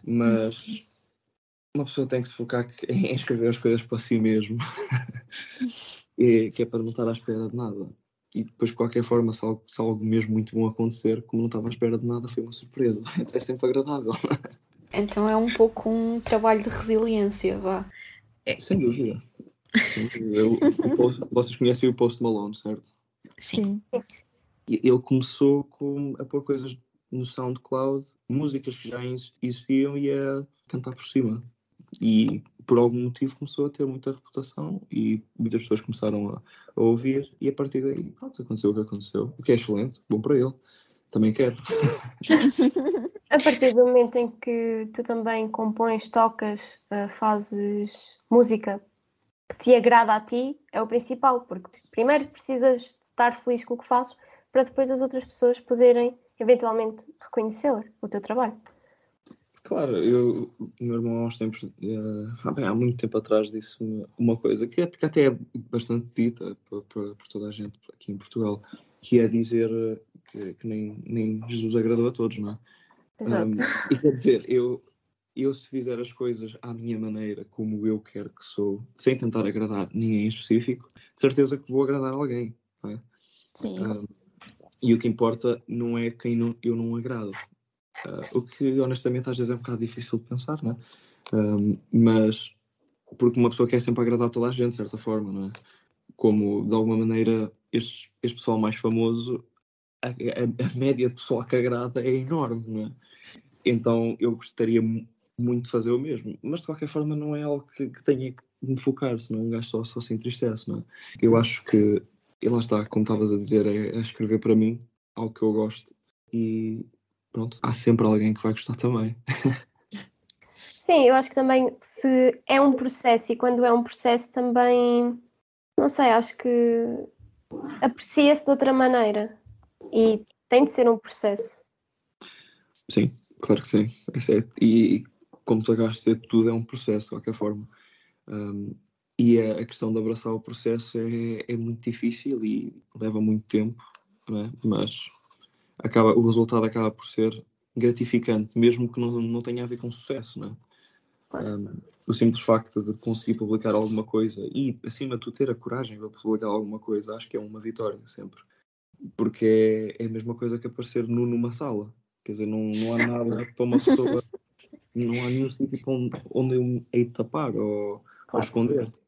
Mas uma pessoa tem que se focar em escrever as coisas para si mesmo, e, que é para não estar à espera de nada e depois, de qualquer forma, se algo, se algo mesmo muito bom acontecer, como não estava à espera de nada, foi uma surpresa. Então é sempre agradável. Então é um pouco um trabalho de resiliência, vá. É. Sem dúvida. Eu, vocês conhecem o Post Malone, certo? Sim. Ele começou com, a pôr coisas no SoundCloud, músicas que já existiam e a cantar por cima. E por algum motivo começou a ter muita reputação e muitas pessoas começaram a, a ouvir e a partir daí, pronto, aconteceu o que aconteceu, o que é excelente, bom para ele. Também quero. a partir do momento em que tu também compões, tocas, uh, fazes música que te agrada a ti, é o principal, porque primeiro precisas estar feliz com o que fazes para depois as outras pessoas poderem eventualmente reconhecê-la, o teu trabalho. Claro, eu, o meu irmão há uns tempos, uh, há muito tempo atrás, disse uma coisa que, é, que até é bastante dita por, por, por, toda a gente aqui em Portugal, que é dizer que, que nem, nem, Jesus agradou a todos, não é? Exato. Um, e quer dizer, eu, eu se fizer as coisas à minha maneira, como eu quero que sou, sem tentar agradar ninguém em específico, de certeza que vou agradar alguém, é? Sim. Um, e o que importa não é quem não, eu não agrado, Uh, o que honestamente às vezes é um bocado difícil de pensar, não é? Um, mas porque uma pessoa quer sempre agradar toda a gente, de certa forma, não é? Como de alguma maneira este, este pessoal mais famoso, a, a, a, média de pessoal que agrada é enorme, não é? Então eu gostaria muito fazer o mesmo, mas de qualquer forma não é algo que, que tenha que me focar, senão um gajo só, só se entristece, não é? Eu acho que, e lá está, como estavas a dizer, é, é escrever para mim algo que eu gosto e, pronto, há sempre alguém que vai gostar também. Sim, eu acho que também se é um processo e quando é um processo também, não sei, acho que aprecia-se de outra maneira e tem de ser um processo. Sim, claro que sim. É e como tu acabaste de dizer, tudo é um processo, de qualquer forma. Um, e a, a, questão de abraçar o processo é, é muito difícil e leva muito tempo, é? mas acaba, o resultado acaba por ser gratificante, mesmo que não, não tenha a ver com sucesso, não é? Um, o simples facto de conseguir publicar alguma coisa e, acima de tudo, ter a coragem para publicar alguma coisa, acho que é uma vitória sempre. Porque é, é a mesma coisa que aparecer nu numa sala. Quer dizer, não, não há nada para uma pessoa, não há nenhum sítio onde, onde eu hei de tapar ou, claro. ou esconder-te.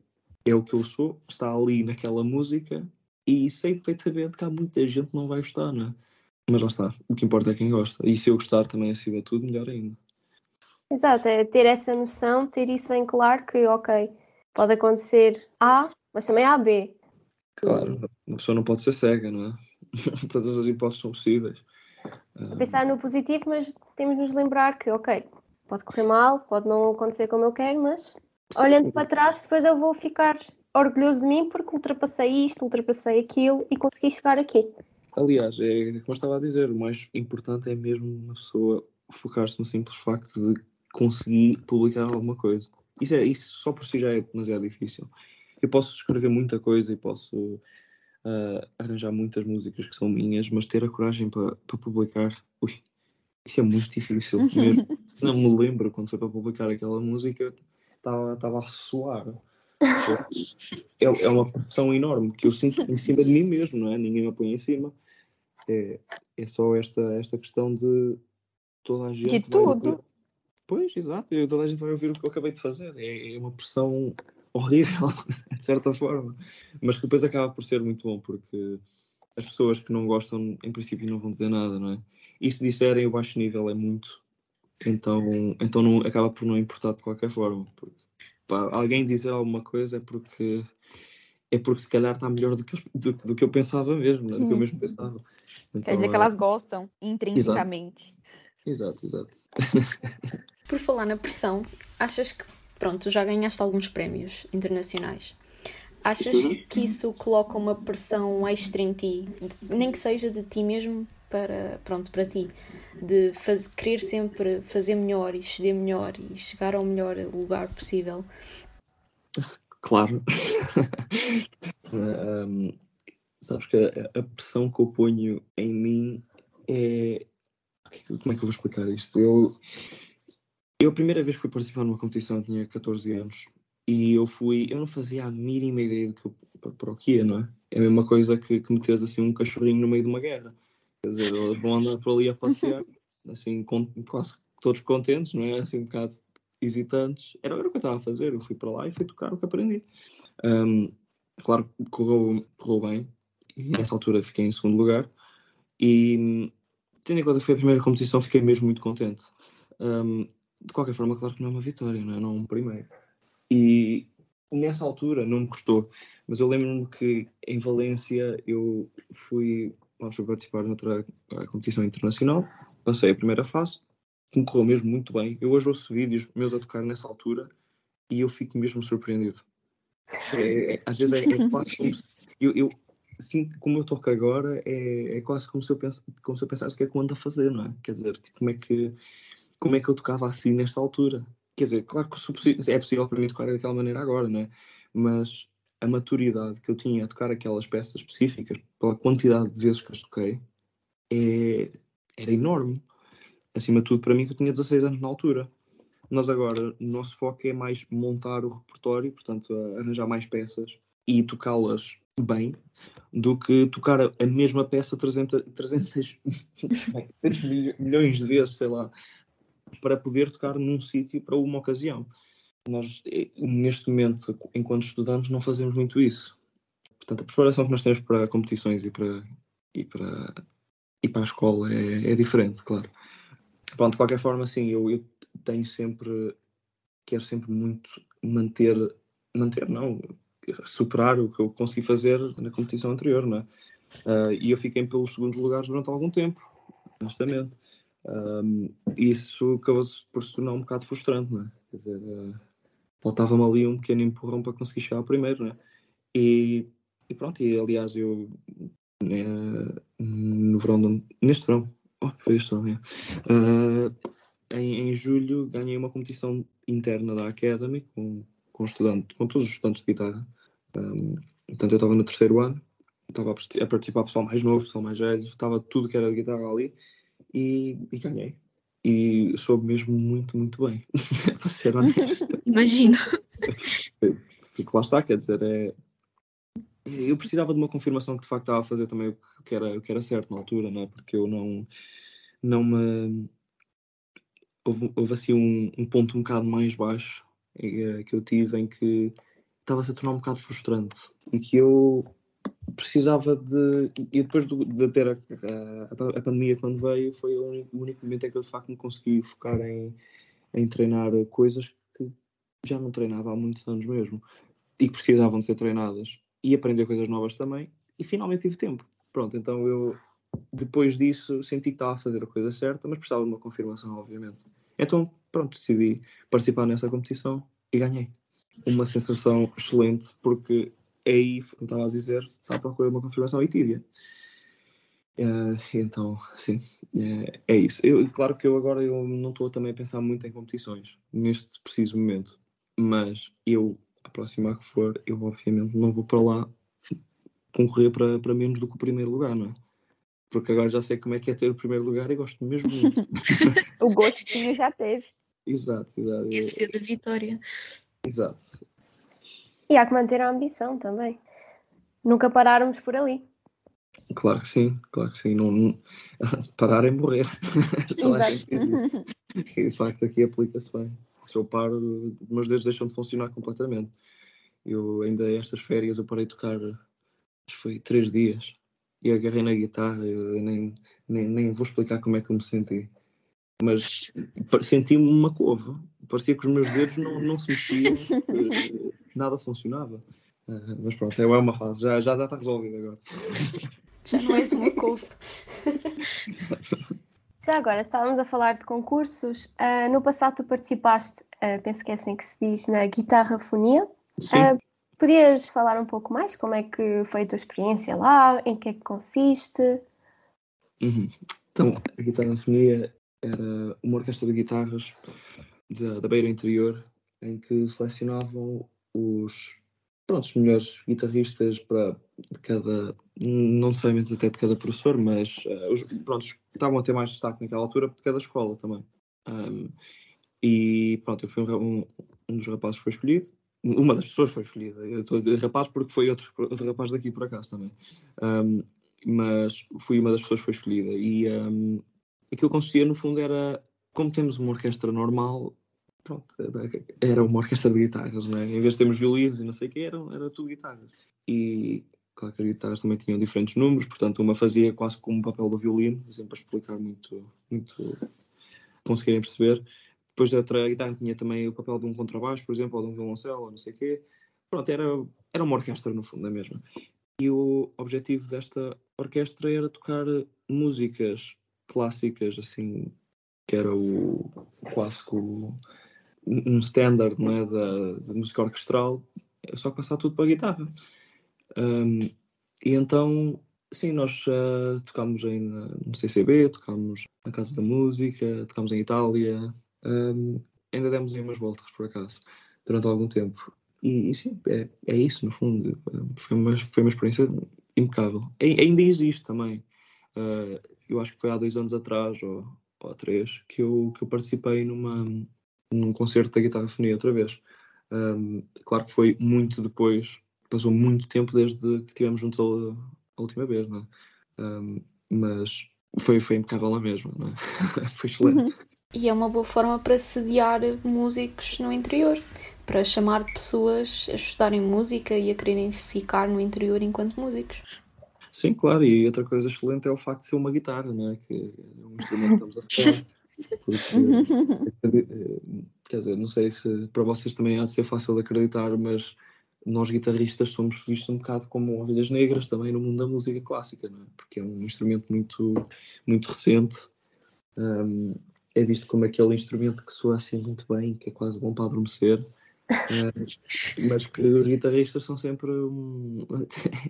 É o que eu sou, está ali naquela música e sei perfeitamente que há muita gente que não vai gostar, não é? Mas lá está, o que importa é quem gosta. E se eu gostar também acima de tudo, melhor ainda. Exato, é ter essa noção, ter isso bem claro que, ok, pode acontecer A, mas também há B. Claro, uma pessoa não pode ser cega, não é? Todas as hipóteses são possíveis. Pensar no positivo, mas temos de nos lembrar que, ok, pode correr mal, pode não acontecer como eu quero, mas Sim. olhando para trás, depois eu vou ficar orgulhoso de mim porque ultrapassei isto, ultrapassei aquilo e consegui chegar aqui. Aliás, é como eu estava a dizer, o mais importante é mesmo uma pessoa focar-se no simples facto de conseguir publicar alguma coisa. Isso, é, isso só por si já é demasiado difícil. Eu posso escrever muita coisa e posso uh, arranjar muitas músicas que são minhas, mas ter a coragem para, para publicar, ui, isso é muito difícil. Mesmo. Não me lembro quando foi para publicar aquela música, estava, a ressoar. É, é uma pressão enorme que eu sinto em cima de mim mesmo, não é? Ninguém me põe em cima é, é só esta, esta questão de toda a gente. De tudo. Pois, exato, e toda a gente vai ouvir o que eu acabei de fazer. É, é uma pressão horrível, de certa forma, mas que depois acaba por ser muito bom, porque as pessoas que não gostam, em princípio, não vão dizer nada, não é? E se disserem o baixo nível é muito, então, então não, acaba por não importar de qualquer forma. Porque, pá, alguém dizer alguma coisa é porque é porque se calhar está melhor do que, eu, do, do, que eu pensava mesmo, né? do que eu mesmo uhum. pensava. Então, Quer dizer que elas gostam intrinsecamente. Exato, exato. Por falar na pressão, achas que, pronto, já ganhaste alguns prémios internacionais. Achas que isso coloca uma pressão extra em ti, nem que seja de ti mesmo para, pronto, para ti, de faz, querer sempre fazer melhor e exceder melhor e chegar ao melhor lugar possível? Claro. um, sabes que a, a, pressão que eu ponho em mim é. Como é que eu vou explicar isto? Eu, eu a primeira vez que fui participar numa competição tinha 14 anos e eu fui. Eu não fazia a mínima ideia do que eu, para, para o que ia, não é? É a mesma coisa que, que meteres assim um cachorrinho no meio de uma guerra. Quer dizer, vão andar por ali a passear, assim, com, quase todos contentes, não é? Assim, um bocado hesitantes. Era, era o que eu estava a fazer. Eu fui para lá e fui tocar o que aprendi. Um, claro, correu, correu bem. E nessa altura fiquei em segundo lugar. E tendo em conta que foi a primeira competição, fiquei mesmo muito contente. Um, de qualquer forma, claro que não é uma vitória, não é, não é um primeiro. E nessa altura não me custou, mas eu lembro-me que em Valência eu fui, fui participar noutra competição internacional, passei a primeira fase, me correu mesmo muito bem. Eu hoje ouço vídeos meus a tocar nessa altura e eu fico mesmo surpreendido. É, é, às vezes é, é quase como se, eu, eu sinto como eu toco agora, é, é quase como se, eu penso, como se eu pensasse o que é que eu ando a fazer, não é? Quer dizer, tipo, como é que, como é que eu tocava assim nesta altura? Quer dizer, claro que é possível para mim tocar daquela maneira agora, não é? Mas a maturidade que eu tinha a tocar aquelas peças específicas, pela quantidade de vezes que as toquei, é, era enorme. Acima de tudo, para mim, que eu tinha 16 anos na altura. Nós agora, o nosso foco é mais montar o repertório, portanto, arranjar mais peças e tocá-las bem, do que tocar a, mesma peça 300, 300 milhões de vezes, sei lá, para poder tocar num sítio para uma ocasião. Nós, neste momento, enquanto estudantes, não fazemos muito isso. Portanto, a preparação que nós temos para competições e para, e para, e para a escola é, é diferente, claro. Pronto, de qualquer forma, sim, eu, eu tenho sempre, quero sempre muito manter, manter não, superar o que eu consegui fazer na competição anterior, não é? Uh, e eu fiquei pelos segundos lugares durante algum tempo, honestamente. Um, isso acabou-se por se tornar um bocado frustrante, não é? Quer dizer, uh, faltava-me ali um pequeno empurrão para conseguir chegar ao primeiro, não é? E, e pronto, e aliás, eu uh, no verão, neste verão, oh, foi este verão, é. em, em julho ganhei uma competição interna da Academy com, com, estudante, com todos os estudantes de guitarra. Um, portanto, eu estava no terceiro ano, estava a participar pessoal mais novo, pessoal mais velho, estava tudo que era de guitarra ali e, e ganhei. E soube mesmo muito, muito bem, para ser honesto. Imagino. Porque lá está, quer dizer, é, eu precisava de uma confirmação que de facto estava a fazer também o que era, o que era certo na altura, não é? Porque eu não, não me. Houve, houve assim um, um ponto um bocado mais baixo eh, que eu tive em que estava-se a tornar um bocado frustrante e que eu precisava de. E depois de ter a, a, a, pandemia quando veio, foi o único, o único momento em que eu de facto me consegui focar em, em treinar coisas que já não treinava há muitos anos mesmo e que precisavam de ser treinadas e aprender coisas novas também. E finalmente tive tempo. Pronto, então eu depois disso senti que estava a fazer a coisa certa, mas precisava de uma confirmação, obviamente. Então, pronto, decidi participar nessa competição e ganhei. Uma sensação excelente, porque aí, como estava a dizer, está à procura de uma confirmação e tive Uh, então, sim, é, é isso. Eu, claro que eu agora eu não estou também a pensar muito em competições, neste preciso momento, mas eu, a próxima que for, eu obviamente não vou para lá concorrer para, para menos do que o primeiro lugar, não é? Porque agora já sei como é que é ter o primeiro lugar e gosto mesmo muito. o gostinho já teve. Exato, exato. Esse é da vitória. Exato. E há que manter a ambição também. Nunca pararmos por ali. Claro que sim, claro que sim. Não, não... Parar é morrer. Exato. e de facto aqui aplica-se bem. Se eu paro, os meus dedos deixam de funcionar completamente. Eu ainda estas férias eu parei de tocar, acho que foi três dias, e agarrei na guitarra, eu nem, nem, nem vou explicar como é que eu me senti. Mas senti-me uma cova. Parecia que os meus dedos não, não se mexiam. Nada funcionava. Uh, mas pronto, é uma fase, já, já, já está resolvido agora. Já não és uma couve. já agora, estávamos a falar de concursos. Uh, no passado tu participaste, uh, penso que é assim que se diz, na guitarrafonia. Sim. podias falar um pouco mais? Como é que foi a tua experiência lá? Em que é que consiste? Uhum. Então, a guitarrafonia era uma orquestra de guitarras da, da Beira Interior em que selecionavam os, pronto, os melhores guitarristas para de cada, não necessariamente até de cada professor, mas uh, os, pronto, estavam a ter mais destaque naquela altura de cada escola também. Um, e pronto, eu fui um, um, dos rapazes que foi escolhido. Uma das pessoas foi escolhida. Eu estou dizer rapaz porque foi outro, outro rapaz daqui por acaso também. Um, mas fui uma das pessoas que foi escolhida. E um, aquilo que consistia no fundo era, como temos uma orquestra normal, pronto, era uma orquestra de guitarras, né? em vez de termos violinos e não sei o que, era, era tudo guitarras. E claro que as guitarras também tinham diferentes números, portanto uma fazia quase como o papel do violino, sempre para explicar muito, muito conseguirem perceber. depois da outra guitarra tinha também o papel de um contrabaixo, por exemplo, ou de um violoncelo, ou não sei o quê. Pronto, era, era uma orquestra no fundo, é mesmo. E o objetivo desta orquestra era tocar músicas clássicas, assim, que era o clássico, um standard não é, da, da música orquestral, é só passar tudo para a guitarra. Um, e então, sim, nós uh, tocámos em, no CCB, tocámos na Casa da Música, tocámos em Itália, um, ainda demos aí umas voltas, por acaso, durante algum tempo. E, e sim, é, é isso, no fundo. Foi uma, foi uma experiência impecável. E, ainda existe também. Uh, eu acho que foi há dois anos atrás, ou, ou três, que eu, que eu participei numa, num concerto da Guitarra Fonia outra vez. Um, claro que foi muito depois, passou muito tempo desde que estivemos juntos a, a, última vez, não é? Um, mas foi, foi impecável a mesma, não é? foi excelente. Uhum. E é uma boa forma para sediar músicos no interior, para chamar pessoas a estudarem música e a quererem ficar no interior enquanto músicos. Sim, claro, e outra coisa excelente é o facto de ser uma guitarra, não é? Que é um instrumento que estamos a falar. Porque, quer dizer, não sei se para vocês também há de ser fácil de acreditar, mas nós guitarristas somos vistos um bocado como ovelhas negras também no mundo da música clássica, não é? Porque é um instrumento muito, muito recente. Um, é visto como aquele instrumento que soa assim muito bem, que é quase bom para adormecer. mas que os guitarristas são sempre um...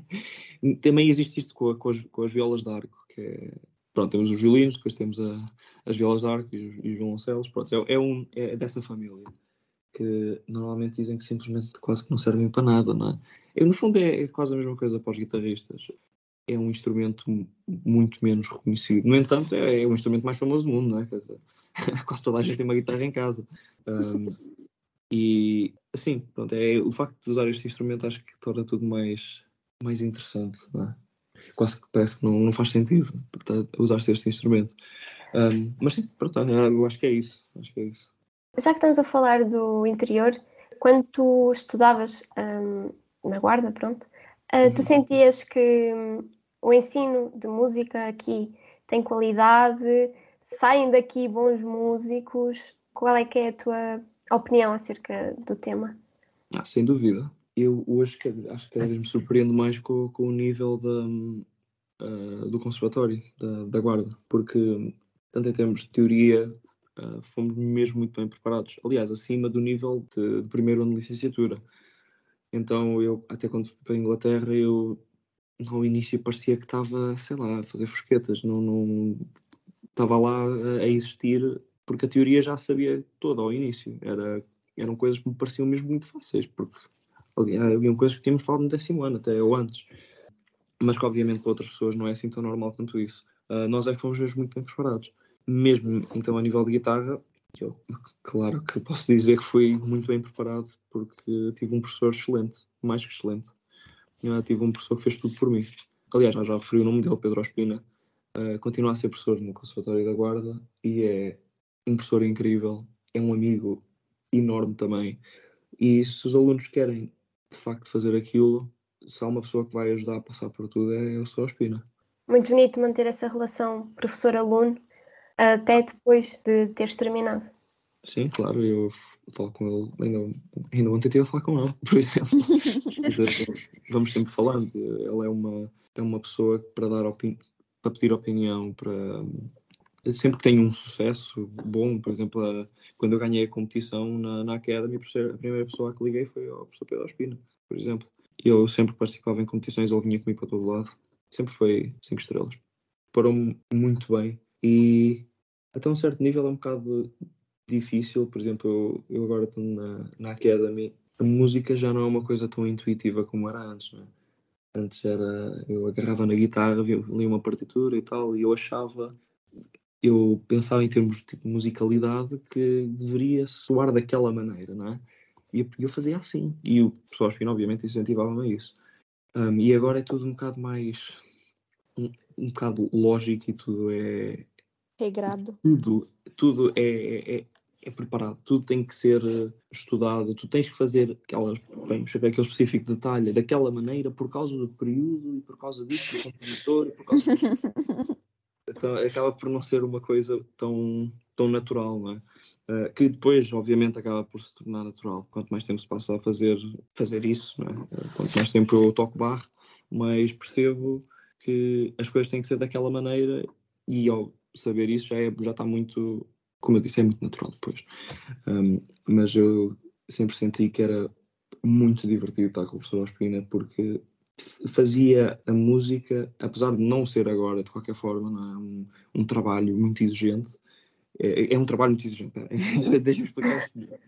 também existe isto com, com, as, com as violas de arco que é... pronto, temos os violinos depois temos a, as violas de arco e os, e os violoncelos pronto, é, é, um, é dessa família que normalmente dizem que simplesmente quase que não servem para nada não é? No fundo é, é quase a mesma coisa para os guitarristas é um instrumento muito menos reconhecido no entanto é, é o instrumento mais famoso do mundo não é? Dizer, quase toda a gente tem uma guitarra em casa um, e assim, pronto, é o facto de usar este instrumento acho que torna tudo mais, mais interessante, não é? Quase que parece que não, não faz sentido usar este instrumento. Um, mas sim, pronto, eu acho que é isso. Acho que é isso. Já que estamos a falar do interior, quando tu estudavas um, na Guarda, pronto, uh, tu uhum. sentias que um, o ensino de música aqui tem qualidade? Saem daqui bons músicos? Qual é que é a tua opinião acerca do tema? Ah, sem dúvida. Eu hoje acho que me surpreendo mais com, com o nível da, uh, do conservatório, da, da Guarda, porque tanto em termos de teoria uh, fomos mesmo muito bem preparados. Aliás, acima do nível de, de primeiro ano de licenciatura. Então eu, até quando fui para a Inglaterra, eu no início parecia que estava, sei lá, a fazer fosquetas, não, não estava lá a existir porque a teoria já sabia toda ao início. Era, eram coisas que me pareciam mesmo muito fáceis, porque haviam coisas que tínhamos falado no décimo ano, até ou antes. Mas que, obviamente, para outras pessoas não é assim tão normal quanto isso. Uh, nós é que fomos mesmo muito bem preparados. Mesmo, então, a nível de guitarra, eu, claro que posso dizer que fui muito bem preparado, porque tive um professor excelente, mais que excelente. Eu tive um professor que fez tudo por mim. Aliás, já referi o nome dele, Pedro Ospina. Uh, continua a ser professor no Conservatório da Guarda e é um professor incrível, é um amigo enorme também. E se os alunos querem de facto fazer aquilo, se há uma pessoa que vai ajudar a passar por tudo, é o Sr. Espina. Muito bonito manter essa relação professor-aluno até depois de teres terminado. Sim, claro, eu falo com ele, ainda, ainda ontem estive a falar com ele, por exemplo. Vamos sempre falando. Ele é uma, é uma pessoa para dar opini para pedir opinião, para, sempre que tenho um sucesso bom, por exemplo, a, quando eu ganhei a competição na, na Academy, a primeira pessoa que liguei foi ao professor Pedro Espina, por exemplo. Eu sempre participava em competições, ele vinha comigo para todo lado. Sempre foi cinco estrelas. Parou-me muito bem e até um certo nível é um bocado difícil. Por exemplo, eu, eu agora estou na, na Academy. A música já não é uma coisa tão intuitiva como era antes, não é? Antes era, eu agarrava na guitarra, lia uma partitura e tal, e eu achava eu pensava em termos de tipo, musicalidade que deveria soar daquela maneira, não é? E eu fazia assim. E o pessoal Espina, obviamente, incentivava-me a isso. Um, e agora é tudo um bocado mais. Um, um bocado lógico e tudo é. Regrado. Tudo, tudo é, é, é, é preparado, tudo tem que ser eh, estudado, tu tens que fazer aquelas, bem, aquele específico detalhe daquela maneira por causa do período e por causa disso, do compositor, por causa disso. Então acaba por não ser uma coisa tão, tão natural, não é? Uh, que depois, obviamente, acaba por se tornar natural. Quanto mais tempo se passa a fazer, fazer isso, é? quanto mais tempo eu toco barro, mais percebo que as coisas têm que ser daquela maneira e ao saber isso já, é, já está muito, como eu disse, é muito natural depois. Um, mas eu sempre senti que era muito divertido estar com o professor Ospina porque fazia a música, apesar de não ser agora, de qualquer forma, é? um, um trabalho muito exigente, é, é um trabalho muito exigente. Deixa-me explicar isto melhor.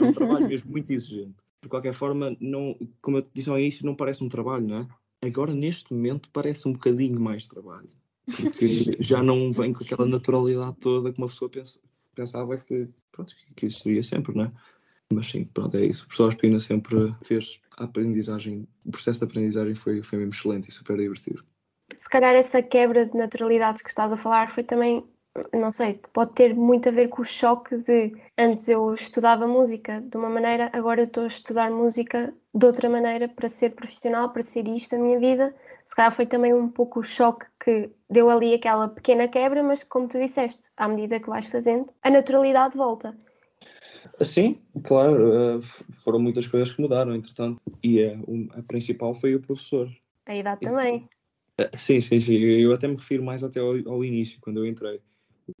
É um trabalho mesmo muito exigente. De qualquer forma, não, como eu disse ao início, não parece um trabalho, não é? Agora, neste momento, parece um bocadinho mais trabalho. Porque já não vem com aquela naturalidade toda que uma pessoa pensa, pensava que, pronto, que existiria sempre, não é? Mas sim, pronto, é isso. O professor Espina sempre fez a aprendizagem, o processo de aprendizagem foi, foi mesmo excelente e super divertido. Se calhar essa quebra de naturalidades que estás a falar foi também não sei, pode ter muito a ver com o choque de antes eu estudava música de uma maneira, agora eu estou a estudar música de outra maneira para ser profissional, para ser isto a minha vida. Se calhar foi também um pouco o choque que deu ali aquela pequena quebra, mas como tu disseste, à medida que vais fazendo, a naturalidade volta. Sim, claro, eh, foram muitas coisas que mudaram, entretanto, e a, a principal foi o professor. A idade também. Eh, sim, sim, sim. Eu até me refiro mais até ao, ao início, quando eu entrei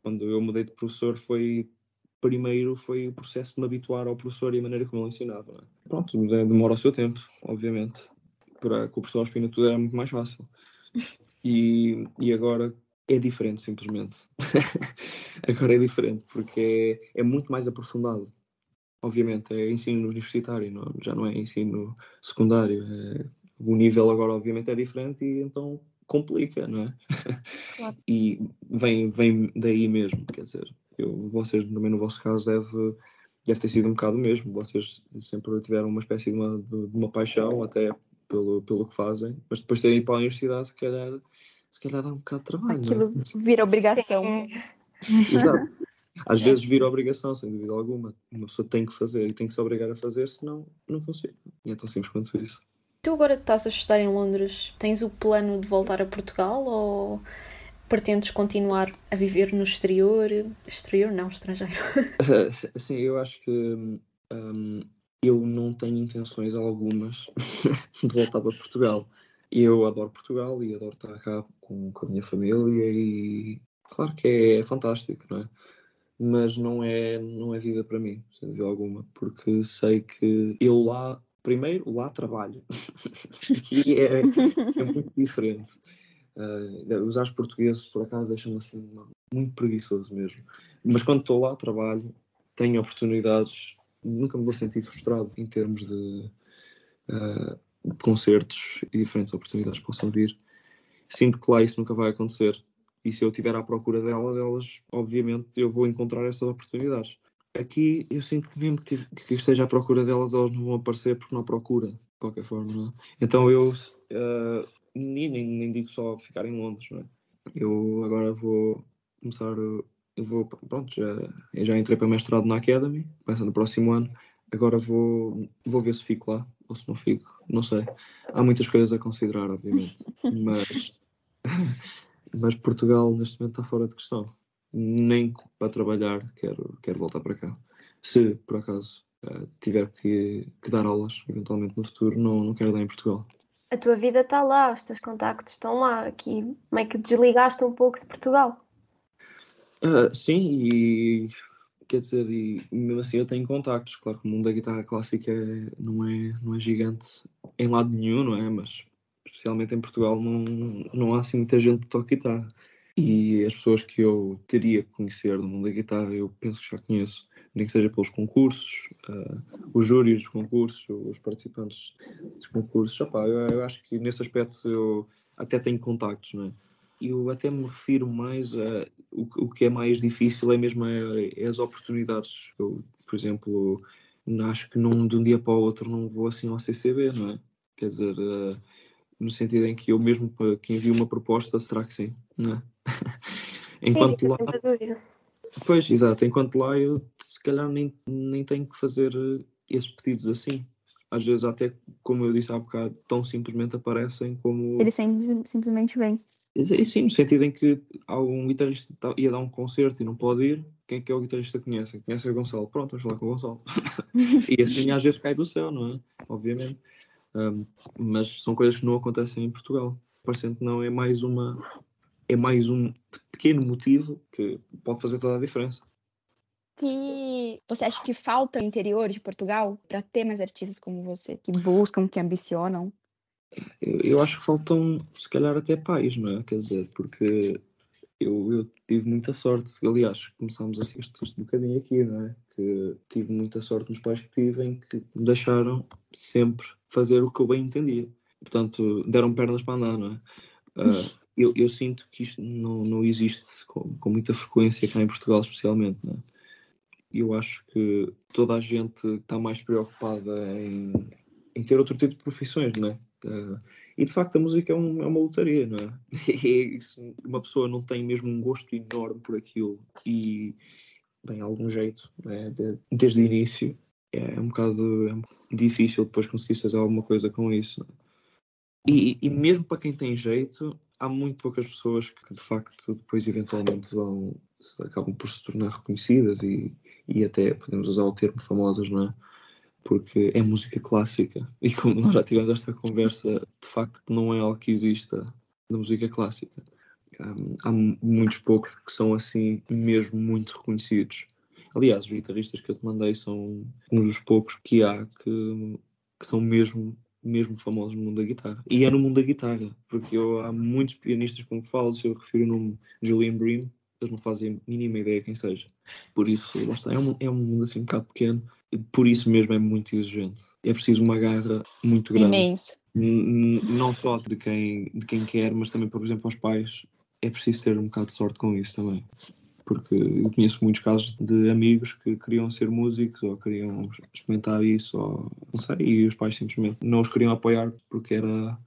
quando eu mudei de professor foi primeiro foi o processo de me habituar ao professor e a maneira como ele ensinava. É? Pronto, demora o seu tempo, obviamente. Para, com o professor Espina tudo era muito mais fácil. E, e agora é diferente, simplesmente. agora é diferente, porque é, é, muito mais aprofundado. Obviamente, é ensino universitário, não, já não é ensino secundário. É, o nível agora, obviamente, é diferente e então complica, não é? Claro. e vem, vem daí mesmo, quer dizer, eu, vocês também no vosso caso deve, deve ter sido um bocado mesmo, vocês sempre tiveram uma espécie de uma, de uma paixão até pelo, pelo que fazem, mas depois terem ido para a universidade se calhar, se calhar dá um bocado de trabalho. É? Aquilo é? vira obrigação. Exato. Às é. vezes vira obrigação, sem dúvida alguma. Uma pessoa tem que fazer e tem que se obrigar a fazer, senão não funciona. E é tão simples quanto isso. Tu agora estás a estudar em Londres, tens o plano de voltar a Portugal ou pretendes continuar a viver no exterior? Exterior não, estrangeiro. Sim, eu acho que um, eu não tenho intenções algumas de voltar para Portugal. Eu adoro Portugal e adoro estar cá com, com a minha família e claro que é, é fantástico, não é? Mas não é, não é vida para mim, sem dúvida alguma, porque sei que eu lá primeiro, lá trabalho. e é, é, muito diferente. Uh, os portugueses, por acaso, deixam-me assim muito preguiçoso mesmo. Mas quando estou lá, trabalho, tenho oportunidades, nunca me vou sentir frustrado em termos de uh, concertos e diferentes oportunidades possam vir. Sinto que lá isso nunca vai acontecer. E se eu estiver à procura delas, elas, obviamente, eu vou encontrar essas oportunidades aqui eu sinto que mesmo que, tive, que esteja à procura delas, elas não vão aparecer porque não procura, de qualquer forma. É? Então eu uh, nem, nem, nem, digo só ficar em Londres, é? eu agora vou começar, eu vou, pronto, já, eu já entrei para mestrado na Academy, começa no próximo ano, agora vou, vou ver se fico lá ou se não fico, não sei. Há muitas coisas a considerar, obviamente, mas, mas Portugal neste momento está fora de questão nem para trabalhar quero, quero voltar para cá. Se por acaso uh, tiver que, que, dar aulas, eventualmente no futuro, não, não quero dar em Portugal. A tua vida está lá, os teus contactos estão lá, aqui meio que desligaste um pouco de Portugal. Uh, sim, e quer dizer, e mesmo assim eu tenho contactos. Claro que o mundo da guitarra clássica é, não, é, não é gigante em lado nenhum, não é? Mas especialmente em Portugal não, não há assim muita gente que toca guitarra. E as pessoas que eu teria que conhecer no mundo da guitarra, eu penso que já conheço, nem que seja pelos concursos, uh, os júris dos concursos, os participantes dos concursos. Opa, eu, eu, acho que nesse aspecto eu até tenho contactos, não é? Eu até me refiro mais a. O, o que é mais difícil é mesmo a, é as oportunidades. Eu, por exemplo, acho que num, de um dia para o outro não vou assim ao CCB, não é? Quer dizer, uh, no sentido em que eu mesmo quem envio uma proposta, será que sim, não é? enquanto sim, lá. Pois, exato, enquanto lá eu se calhar nem, nem tenho que fazer eh, esses pedidos assim. Às vezes até, como eu disse há bocado, tão simplesmente aparecem como... Ele sempre, simplesmente vem. E sim, no sentido em que há um guitarrista ia dar um concerto e não pode ir, quem é que é o guitarrista que conhece? Conhece o Gonçalo. Pronto, vamos falar com o Gonçalo. e assim às vezes cai do céu, não é? Obviamente. Um, mas são coisas que não acontecem em Portugal. Parecendo que não é mais uma é mais um pequeno motivo que pode fazer toda a diferença. Que você acha que falta no interior de Portugal para ter mais artistas como você, que buscam, que ambicionam? Eu, eu acho que faltam, se calhar, até pais, não é? Quer dizer, porque eu, eu tive muita sorte. Aliás, começámos assim este, este bocadinho aqui, não é? Que tive muita sorte nos pais que tive, em que me deixaram sempre fazer o que eu bem entendia. Portanto, deram pernas para andar, não é? Uh, eu, eu, sinto que isto não, não existe com, com, muita frequência cá em Portugal, especialmente, não é? Eu acho que toda a gente está mais preocupada em, em ter outro tipo de profissões, não é? Uh, e de facto a música é, um, é uma lotaria, não é? Isso, uma pessoa não tem mesmo um gosto enorme por aquilo e, bem, algum jeito, é? de, desde o início, é um bocado é difícil depois conseguir fazer alguma coisa com isso. É? E, e mesmo para quem tem jeito, há muito poucas pessoas que de facto depois eventualmente vão acabam por se tornar reconhecidas e, e até podemos usar o termo famosas, não é? porque é música clássica. E como nós já tivemos esta conversa, de facto não é algo que exista na música clássica. Um, há muitos poucos que são assim mesmo muito reconhecidos. Aliás, os guitarristas que eu te mandei são uns dos poucos que há que, que são mesmo mesmo famosos no mundo da guitarra. E é no mundo da guitarra, porque eu, há muitos pianistas com que falo, se eu refiro o nome Julian Bream, eles não fazem a mínima ideia quem seja. Por isso, lá está, é um, é um mundo assim um bocado pequeno, por isso mesmo é muito exigente. É preciso uma garra muito grande. Imenso. Não só de quem, de quem quer, mas também, por exemplo, aos pais. É preciso ter um bocado de sorte com isso também. Porque eu conheço muitos casos de amigos que queriam ser músicos ou queriam experimentar isso, ou não sei, e os pais simplesmente não os queriam apoiar porque era.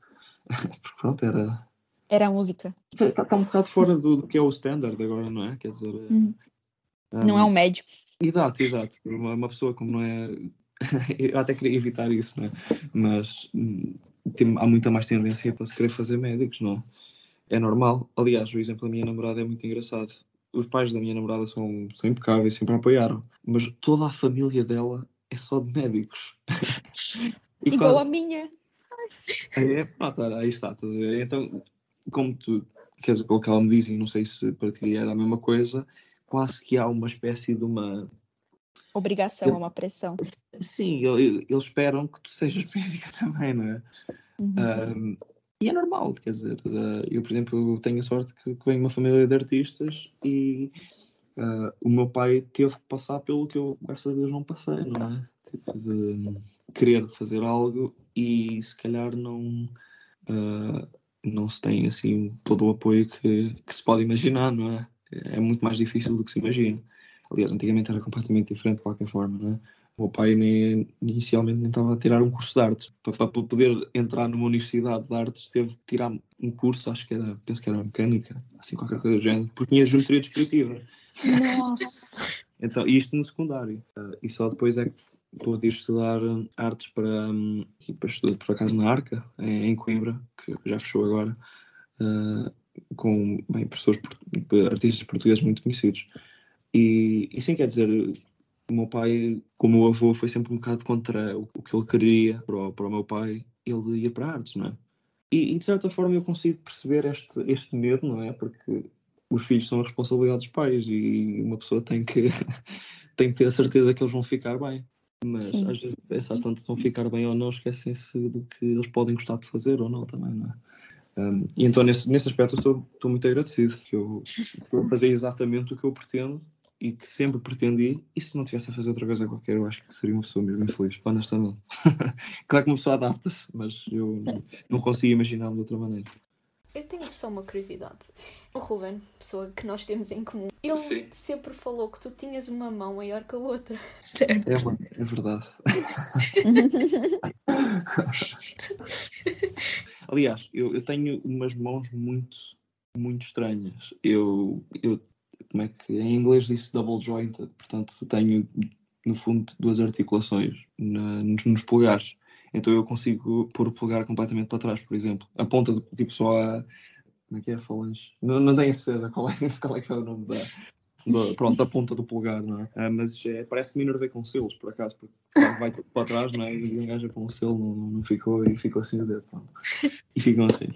porque pronto, era. Era a música. Está, está um bocado fora do, do, que é o standard agora, não é? Quer dizer. Uhum. Não é um médico. Exato, exato. Uma, uma pessoa como não é. Eu até queria evitar isso, não é? Mas hum, tem, há muita mais tendência para se querer fazer médicos, não é? É normal. Aliás, o exemplo da minha namorada é muito engraçado. Os pais da minha namorada são, são impecáveis, sempre a apoiaram. Mas toda a família dela é só de médicos. Igual quase... a minha. É, pronto, aí está. Então, como tu, quer dizer, pelo que ela me diz, e não sei se para ti era a mesma coisa, quase que há uma espécie de uma obrigação, uma pressão. Sim, eles esperam que tu sejas médica também, não é? Uhum. e é normal, quer dizer, eh, eu, por exemplo, tenho a sorte que, que venho de uma família de artistas e uh, o meu pai teve que passar pelo que eu, graças a Deus, não passei, não é? Tipo, de querer fazer algo e se calhar não. Uh, não se tem assim todo o apoio que, que se pode imaginar, não é? é muito mais difícil do que se imagina. Aliás, antigamente era completamente diferente de qualquer forma, não é? O meu pai nem, inicialmente nem estava a tirar um curso de artes. Para, para, poder entrar numa universidade de artes, teve que tirar um curso, acho que era, penso que era mecânica, assim, qualquer coisa do género, porque tinha geometria descritiva. Nossa! Então, isto no secundário. E só depois é que pude ir estudar hum, artes para, um, e depois estudei por acaso na Arca, em Coimbra, que já fechou agora. Uh, com bem, professores, artistas portugueses muito conhecidos. E, e sim, quer dizer, o meu pai, como o meu avô, foi sempre um bocado contra o que ele queria para o, para o meu pai, ele ia para artes, não é? E, e, de certa forma eu consigo perceber este, este medo, não é? Porque os filhos são a responsabilidade dos pais e uma pessoa tem que, tem que ter a certeza que eles vão ficar bem. Mas Sim. às vezes pensar tanto se vão ficar bem ou não, esquecem-se do que eles podem gostar de fazer ou não também, não é? Um, e então, nesse, nesse aspecto, estou, estou muito agradecido que eu estou a fazer exatamente o que eu pretendo e que sempre pretendi. E se não tivesse a fazer outra coisa qualquer, eu acho que seria uma pessoa mesmo infeliz, honestamente. claro que uma pessoa adapta-se, mas eu não, não consigo imaginar de outra maneira. Eu tenho só uma curiosidade. O Ruben, pessoa que nós temos em comum, ele Sim. sempre falou que tu tinhas uma mão maior que a outra. Certo. É, é verdade. Aliás, eu, eu tenho umas mãos muito, muito estranhas. Eu, eu, como é que em inglês diz double jointed, portanto tenho no fundo duas articulações na, nos, nos polegares. Então eu consigo pôr o polegar completamente para trás, por exemplo. A ponta, do, tipo só a. Como é que é a falange? Não, não tem a cera, qual é, qual é que é o nome da. do- pronto, a ponta do polegar, não é? Ah, mas é, parece que me enervei com selos, por acaso, porque vai para trás, não é? E engaja com um selo, não, não ficou e ficou assim o dedo, pronto. E ficam assim.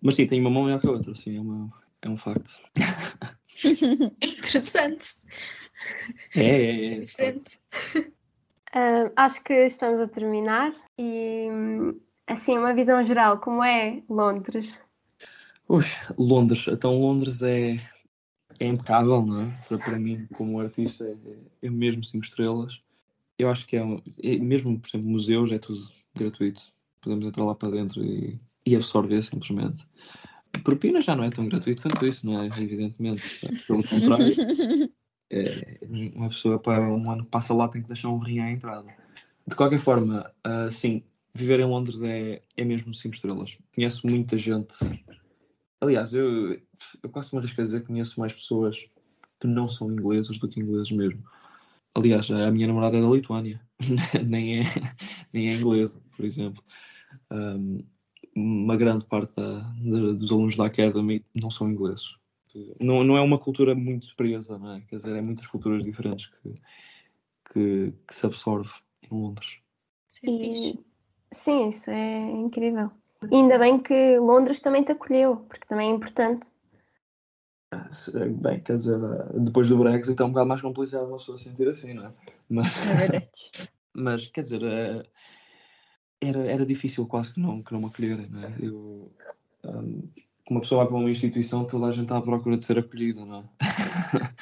Mas sim, tem uma mão melhor que a outra, assim, é, uma, é um facto. É interessante. É, é, é. Diferente. Ah, acho que estamos a terminar e assim, uma visão geral, como é Londres? Ui, Londres. Então Londres é, é impecável, não é? Para, para mim, como artista, é, é mesmo cinco estrelas. Eu acho que é, um- é mesmo, por exemplo, museus, é tudo gratuito. Podemos entrar lá para dentro e, e absorver simplesmente. Propina já não é tão gratuito quanto isso, não é? Evidentemente. Pelo contrário, é, uma pessoa para um ano que passa lá tem que deixar um rim à entrada. De qualquer forma, ah, sim, viver em Londres é, é mesmo cinco estrelas. Conheço muita gente. Aliás, eu, eu quase me arrisco a dizer que conheço mais pessoas que não são inglesas do que ingleses mesmo. Aliás, a minha namorada é da Lituânia, nem, é, nem é inglesa, por exemplo. Um, uma grande parte da- da- dos alunos da Academy não são ingleses. Não, não é uma cultura muito presa, não é? Quer dizer, é muitas culturas diferentes que, que, que se absorve em Londres. Isso é E-. Sim, isso é incrível. E ainda bem que Londres também te acolheu, porque também é importante. Se- Bem, quer dizer, depois do Brexit é um bocado mais complicado uma pessoa sentir assim, não é? Mas, É verdade. mas quer dizer, eh, era, era difícil quase que não, que não me acolherem, não é? Eu, hum, como uma pessoa vai para uma instituição, toda a gente está à procura de ser acolhida, não é?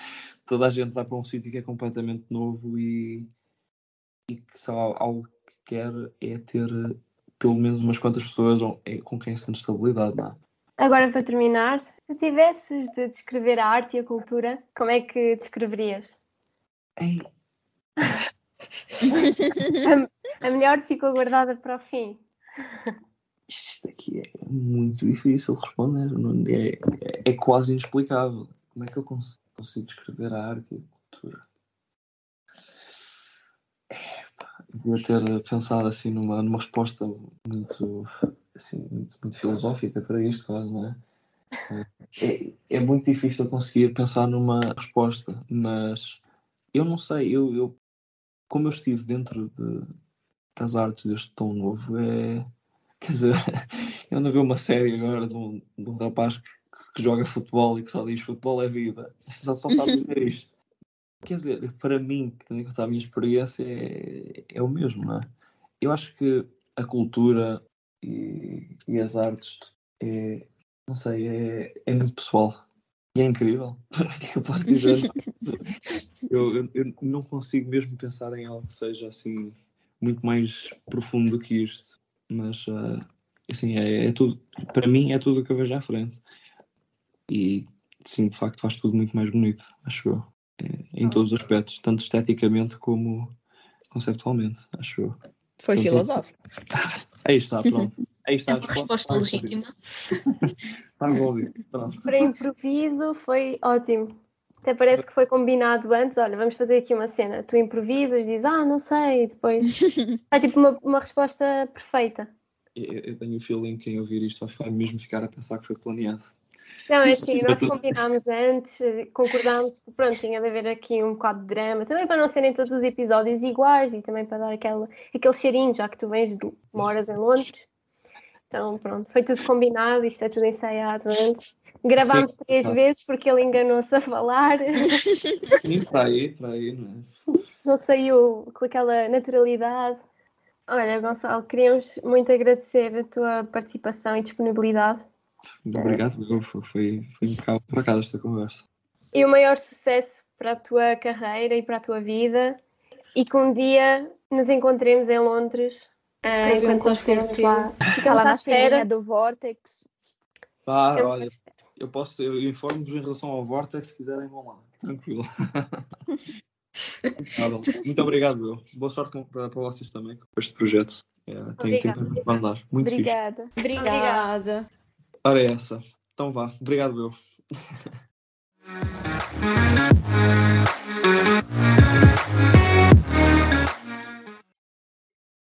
toda a gente vai para um sítio que é completamente novo e, e que só algo que quer é ter pelo menos umas quantas pessoas eh, com quem sente estabilidade, não é? Agora, para terminar, se tivesses de descrever a arte e a cultura, como é que descreverias? Ei, A melhor ficou guardada para o fim. Isto aqui é muito difícil de responder. não- É, é, é quase inexplicável. Como é que eu cons- consigo descrever a arte e a cultura? Epá, Devia ter pensado assim numa, numa resposta muito, assim, muito, muito filosófica para isto, quase, não é? É, é muito difícil conseguir pensar numa resposta, mas eu não sei, eu, eu como eu estive dentro de, das artes deste tão novo, é, Quer dizer, eu ando a ver uma série agora de um, de um rapaz que, que joga futebol e que só diz futebol é vida. Só, só sabe dizer isto. Quer dizer, para mim, que tendo em conta a minha experiência, é, é o mesmo, não é? Eu acho que a cultura e, e as artes é, não sei, é, é muito pessoal. E é incrível. O que é que eu posso dizer? eu, eu, eu não consigo mesmo pensar em algo que seja assim muito mais profundo do que isto mas ah, assim, é, é tudo, para mim é tudo o que eu vejo à frente. E sim, de facto faz tudo muito mais bonito, acho eu. É, em todos os aspectos, tanto esteticamente como conceptualmente, acho eu. Foi filosófico. Aí está, pronto. Aí É está. uma resposta legítima. Está resolvido. Pronto. Para improviso foi ótimo. Até parece que foi combinado antes. Olha, vamos fazer aqui uma cena. Tu improvisas, dizes, ah, não sei, e depois. É tipo uma, uma resposta perfeita. Eu, eu tenho o feeling que quem ouvir isto vai mesmo ficar a pensar que foi planeado. Não, é assim, nós combinámos antes, concordámos que pronto, tinha de haver aqui um bocado de drama, também para não serem todos os episódios iguais e também para dar aquela, aquele cheirinho, já que tu vens de moras em Londres. Então, pronto, foi tudo combinado, isto é tudo ensaiado antes. Gravámos Sim, três claro. vezes porque ele enganou-se a falar, Sim, para aí, para aí, não é? não saiu com aquela naturalidade. Olha, Gonçalo, queríamos muito agradecer a tua participação e disponibilidade. Muito obrigado, foi, foi, foi impecável por acaso esta conversa. E o maior sucesso para a tua carreira e para a tua vida. E que um dia nos encontremos em Londres. Para ver um enquanto nós concerto lá. Tá Ficamos lá na espera. filinha do Vortex. Ah, à olha. Eu posso, eu informo-vos em relação ao Vortex, se quiserem vão lá, tranquilo. Muito obrigado, eu. Boa sorte para, para vocês também com este projeto. É, tem tem Obrigada. para andar. Muito fixe. Obrigada. Obrigada. Ora é essa. Então vá. Obrigado, eu.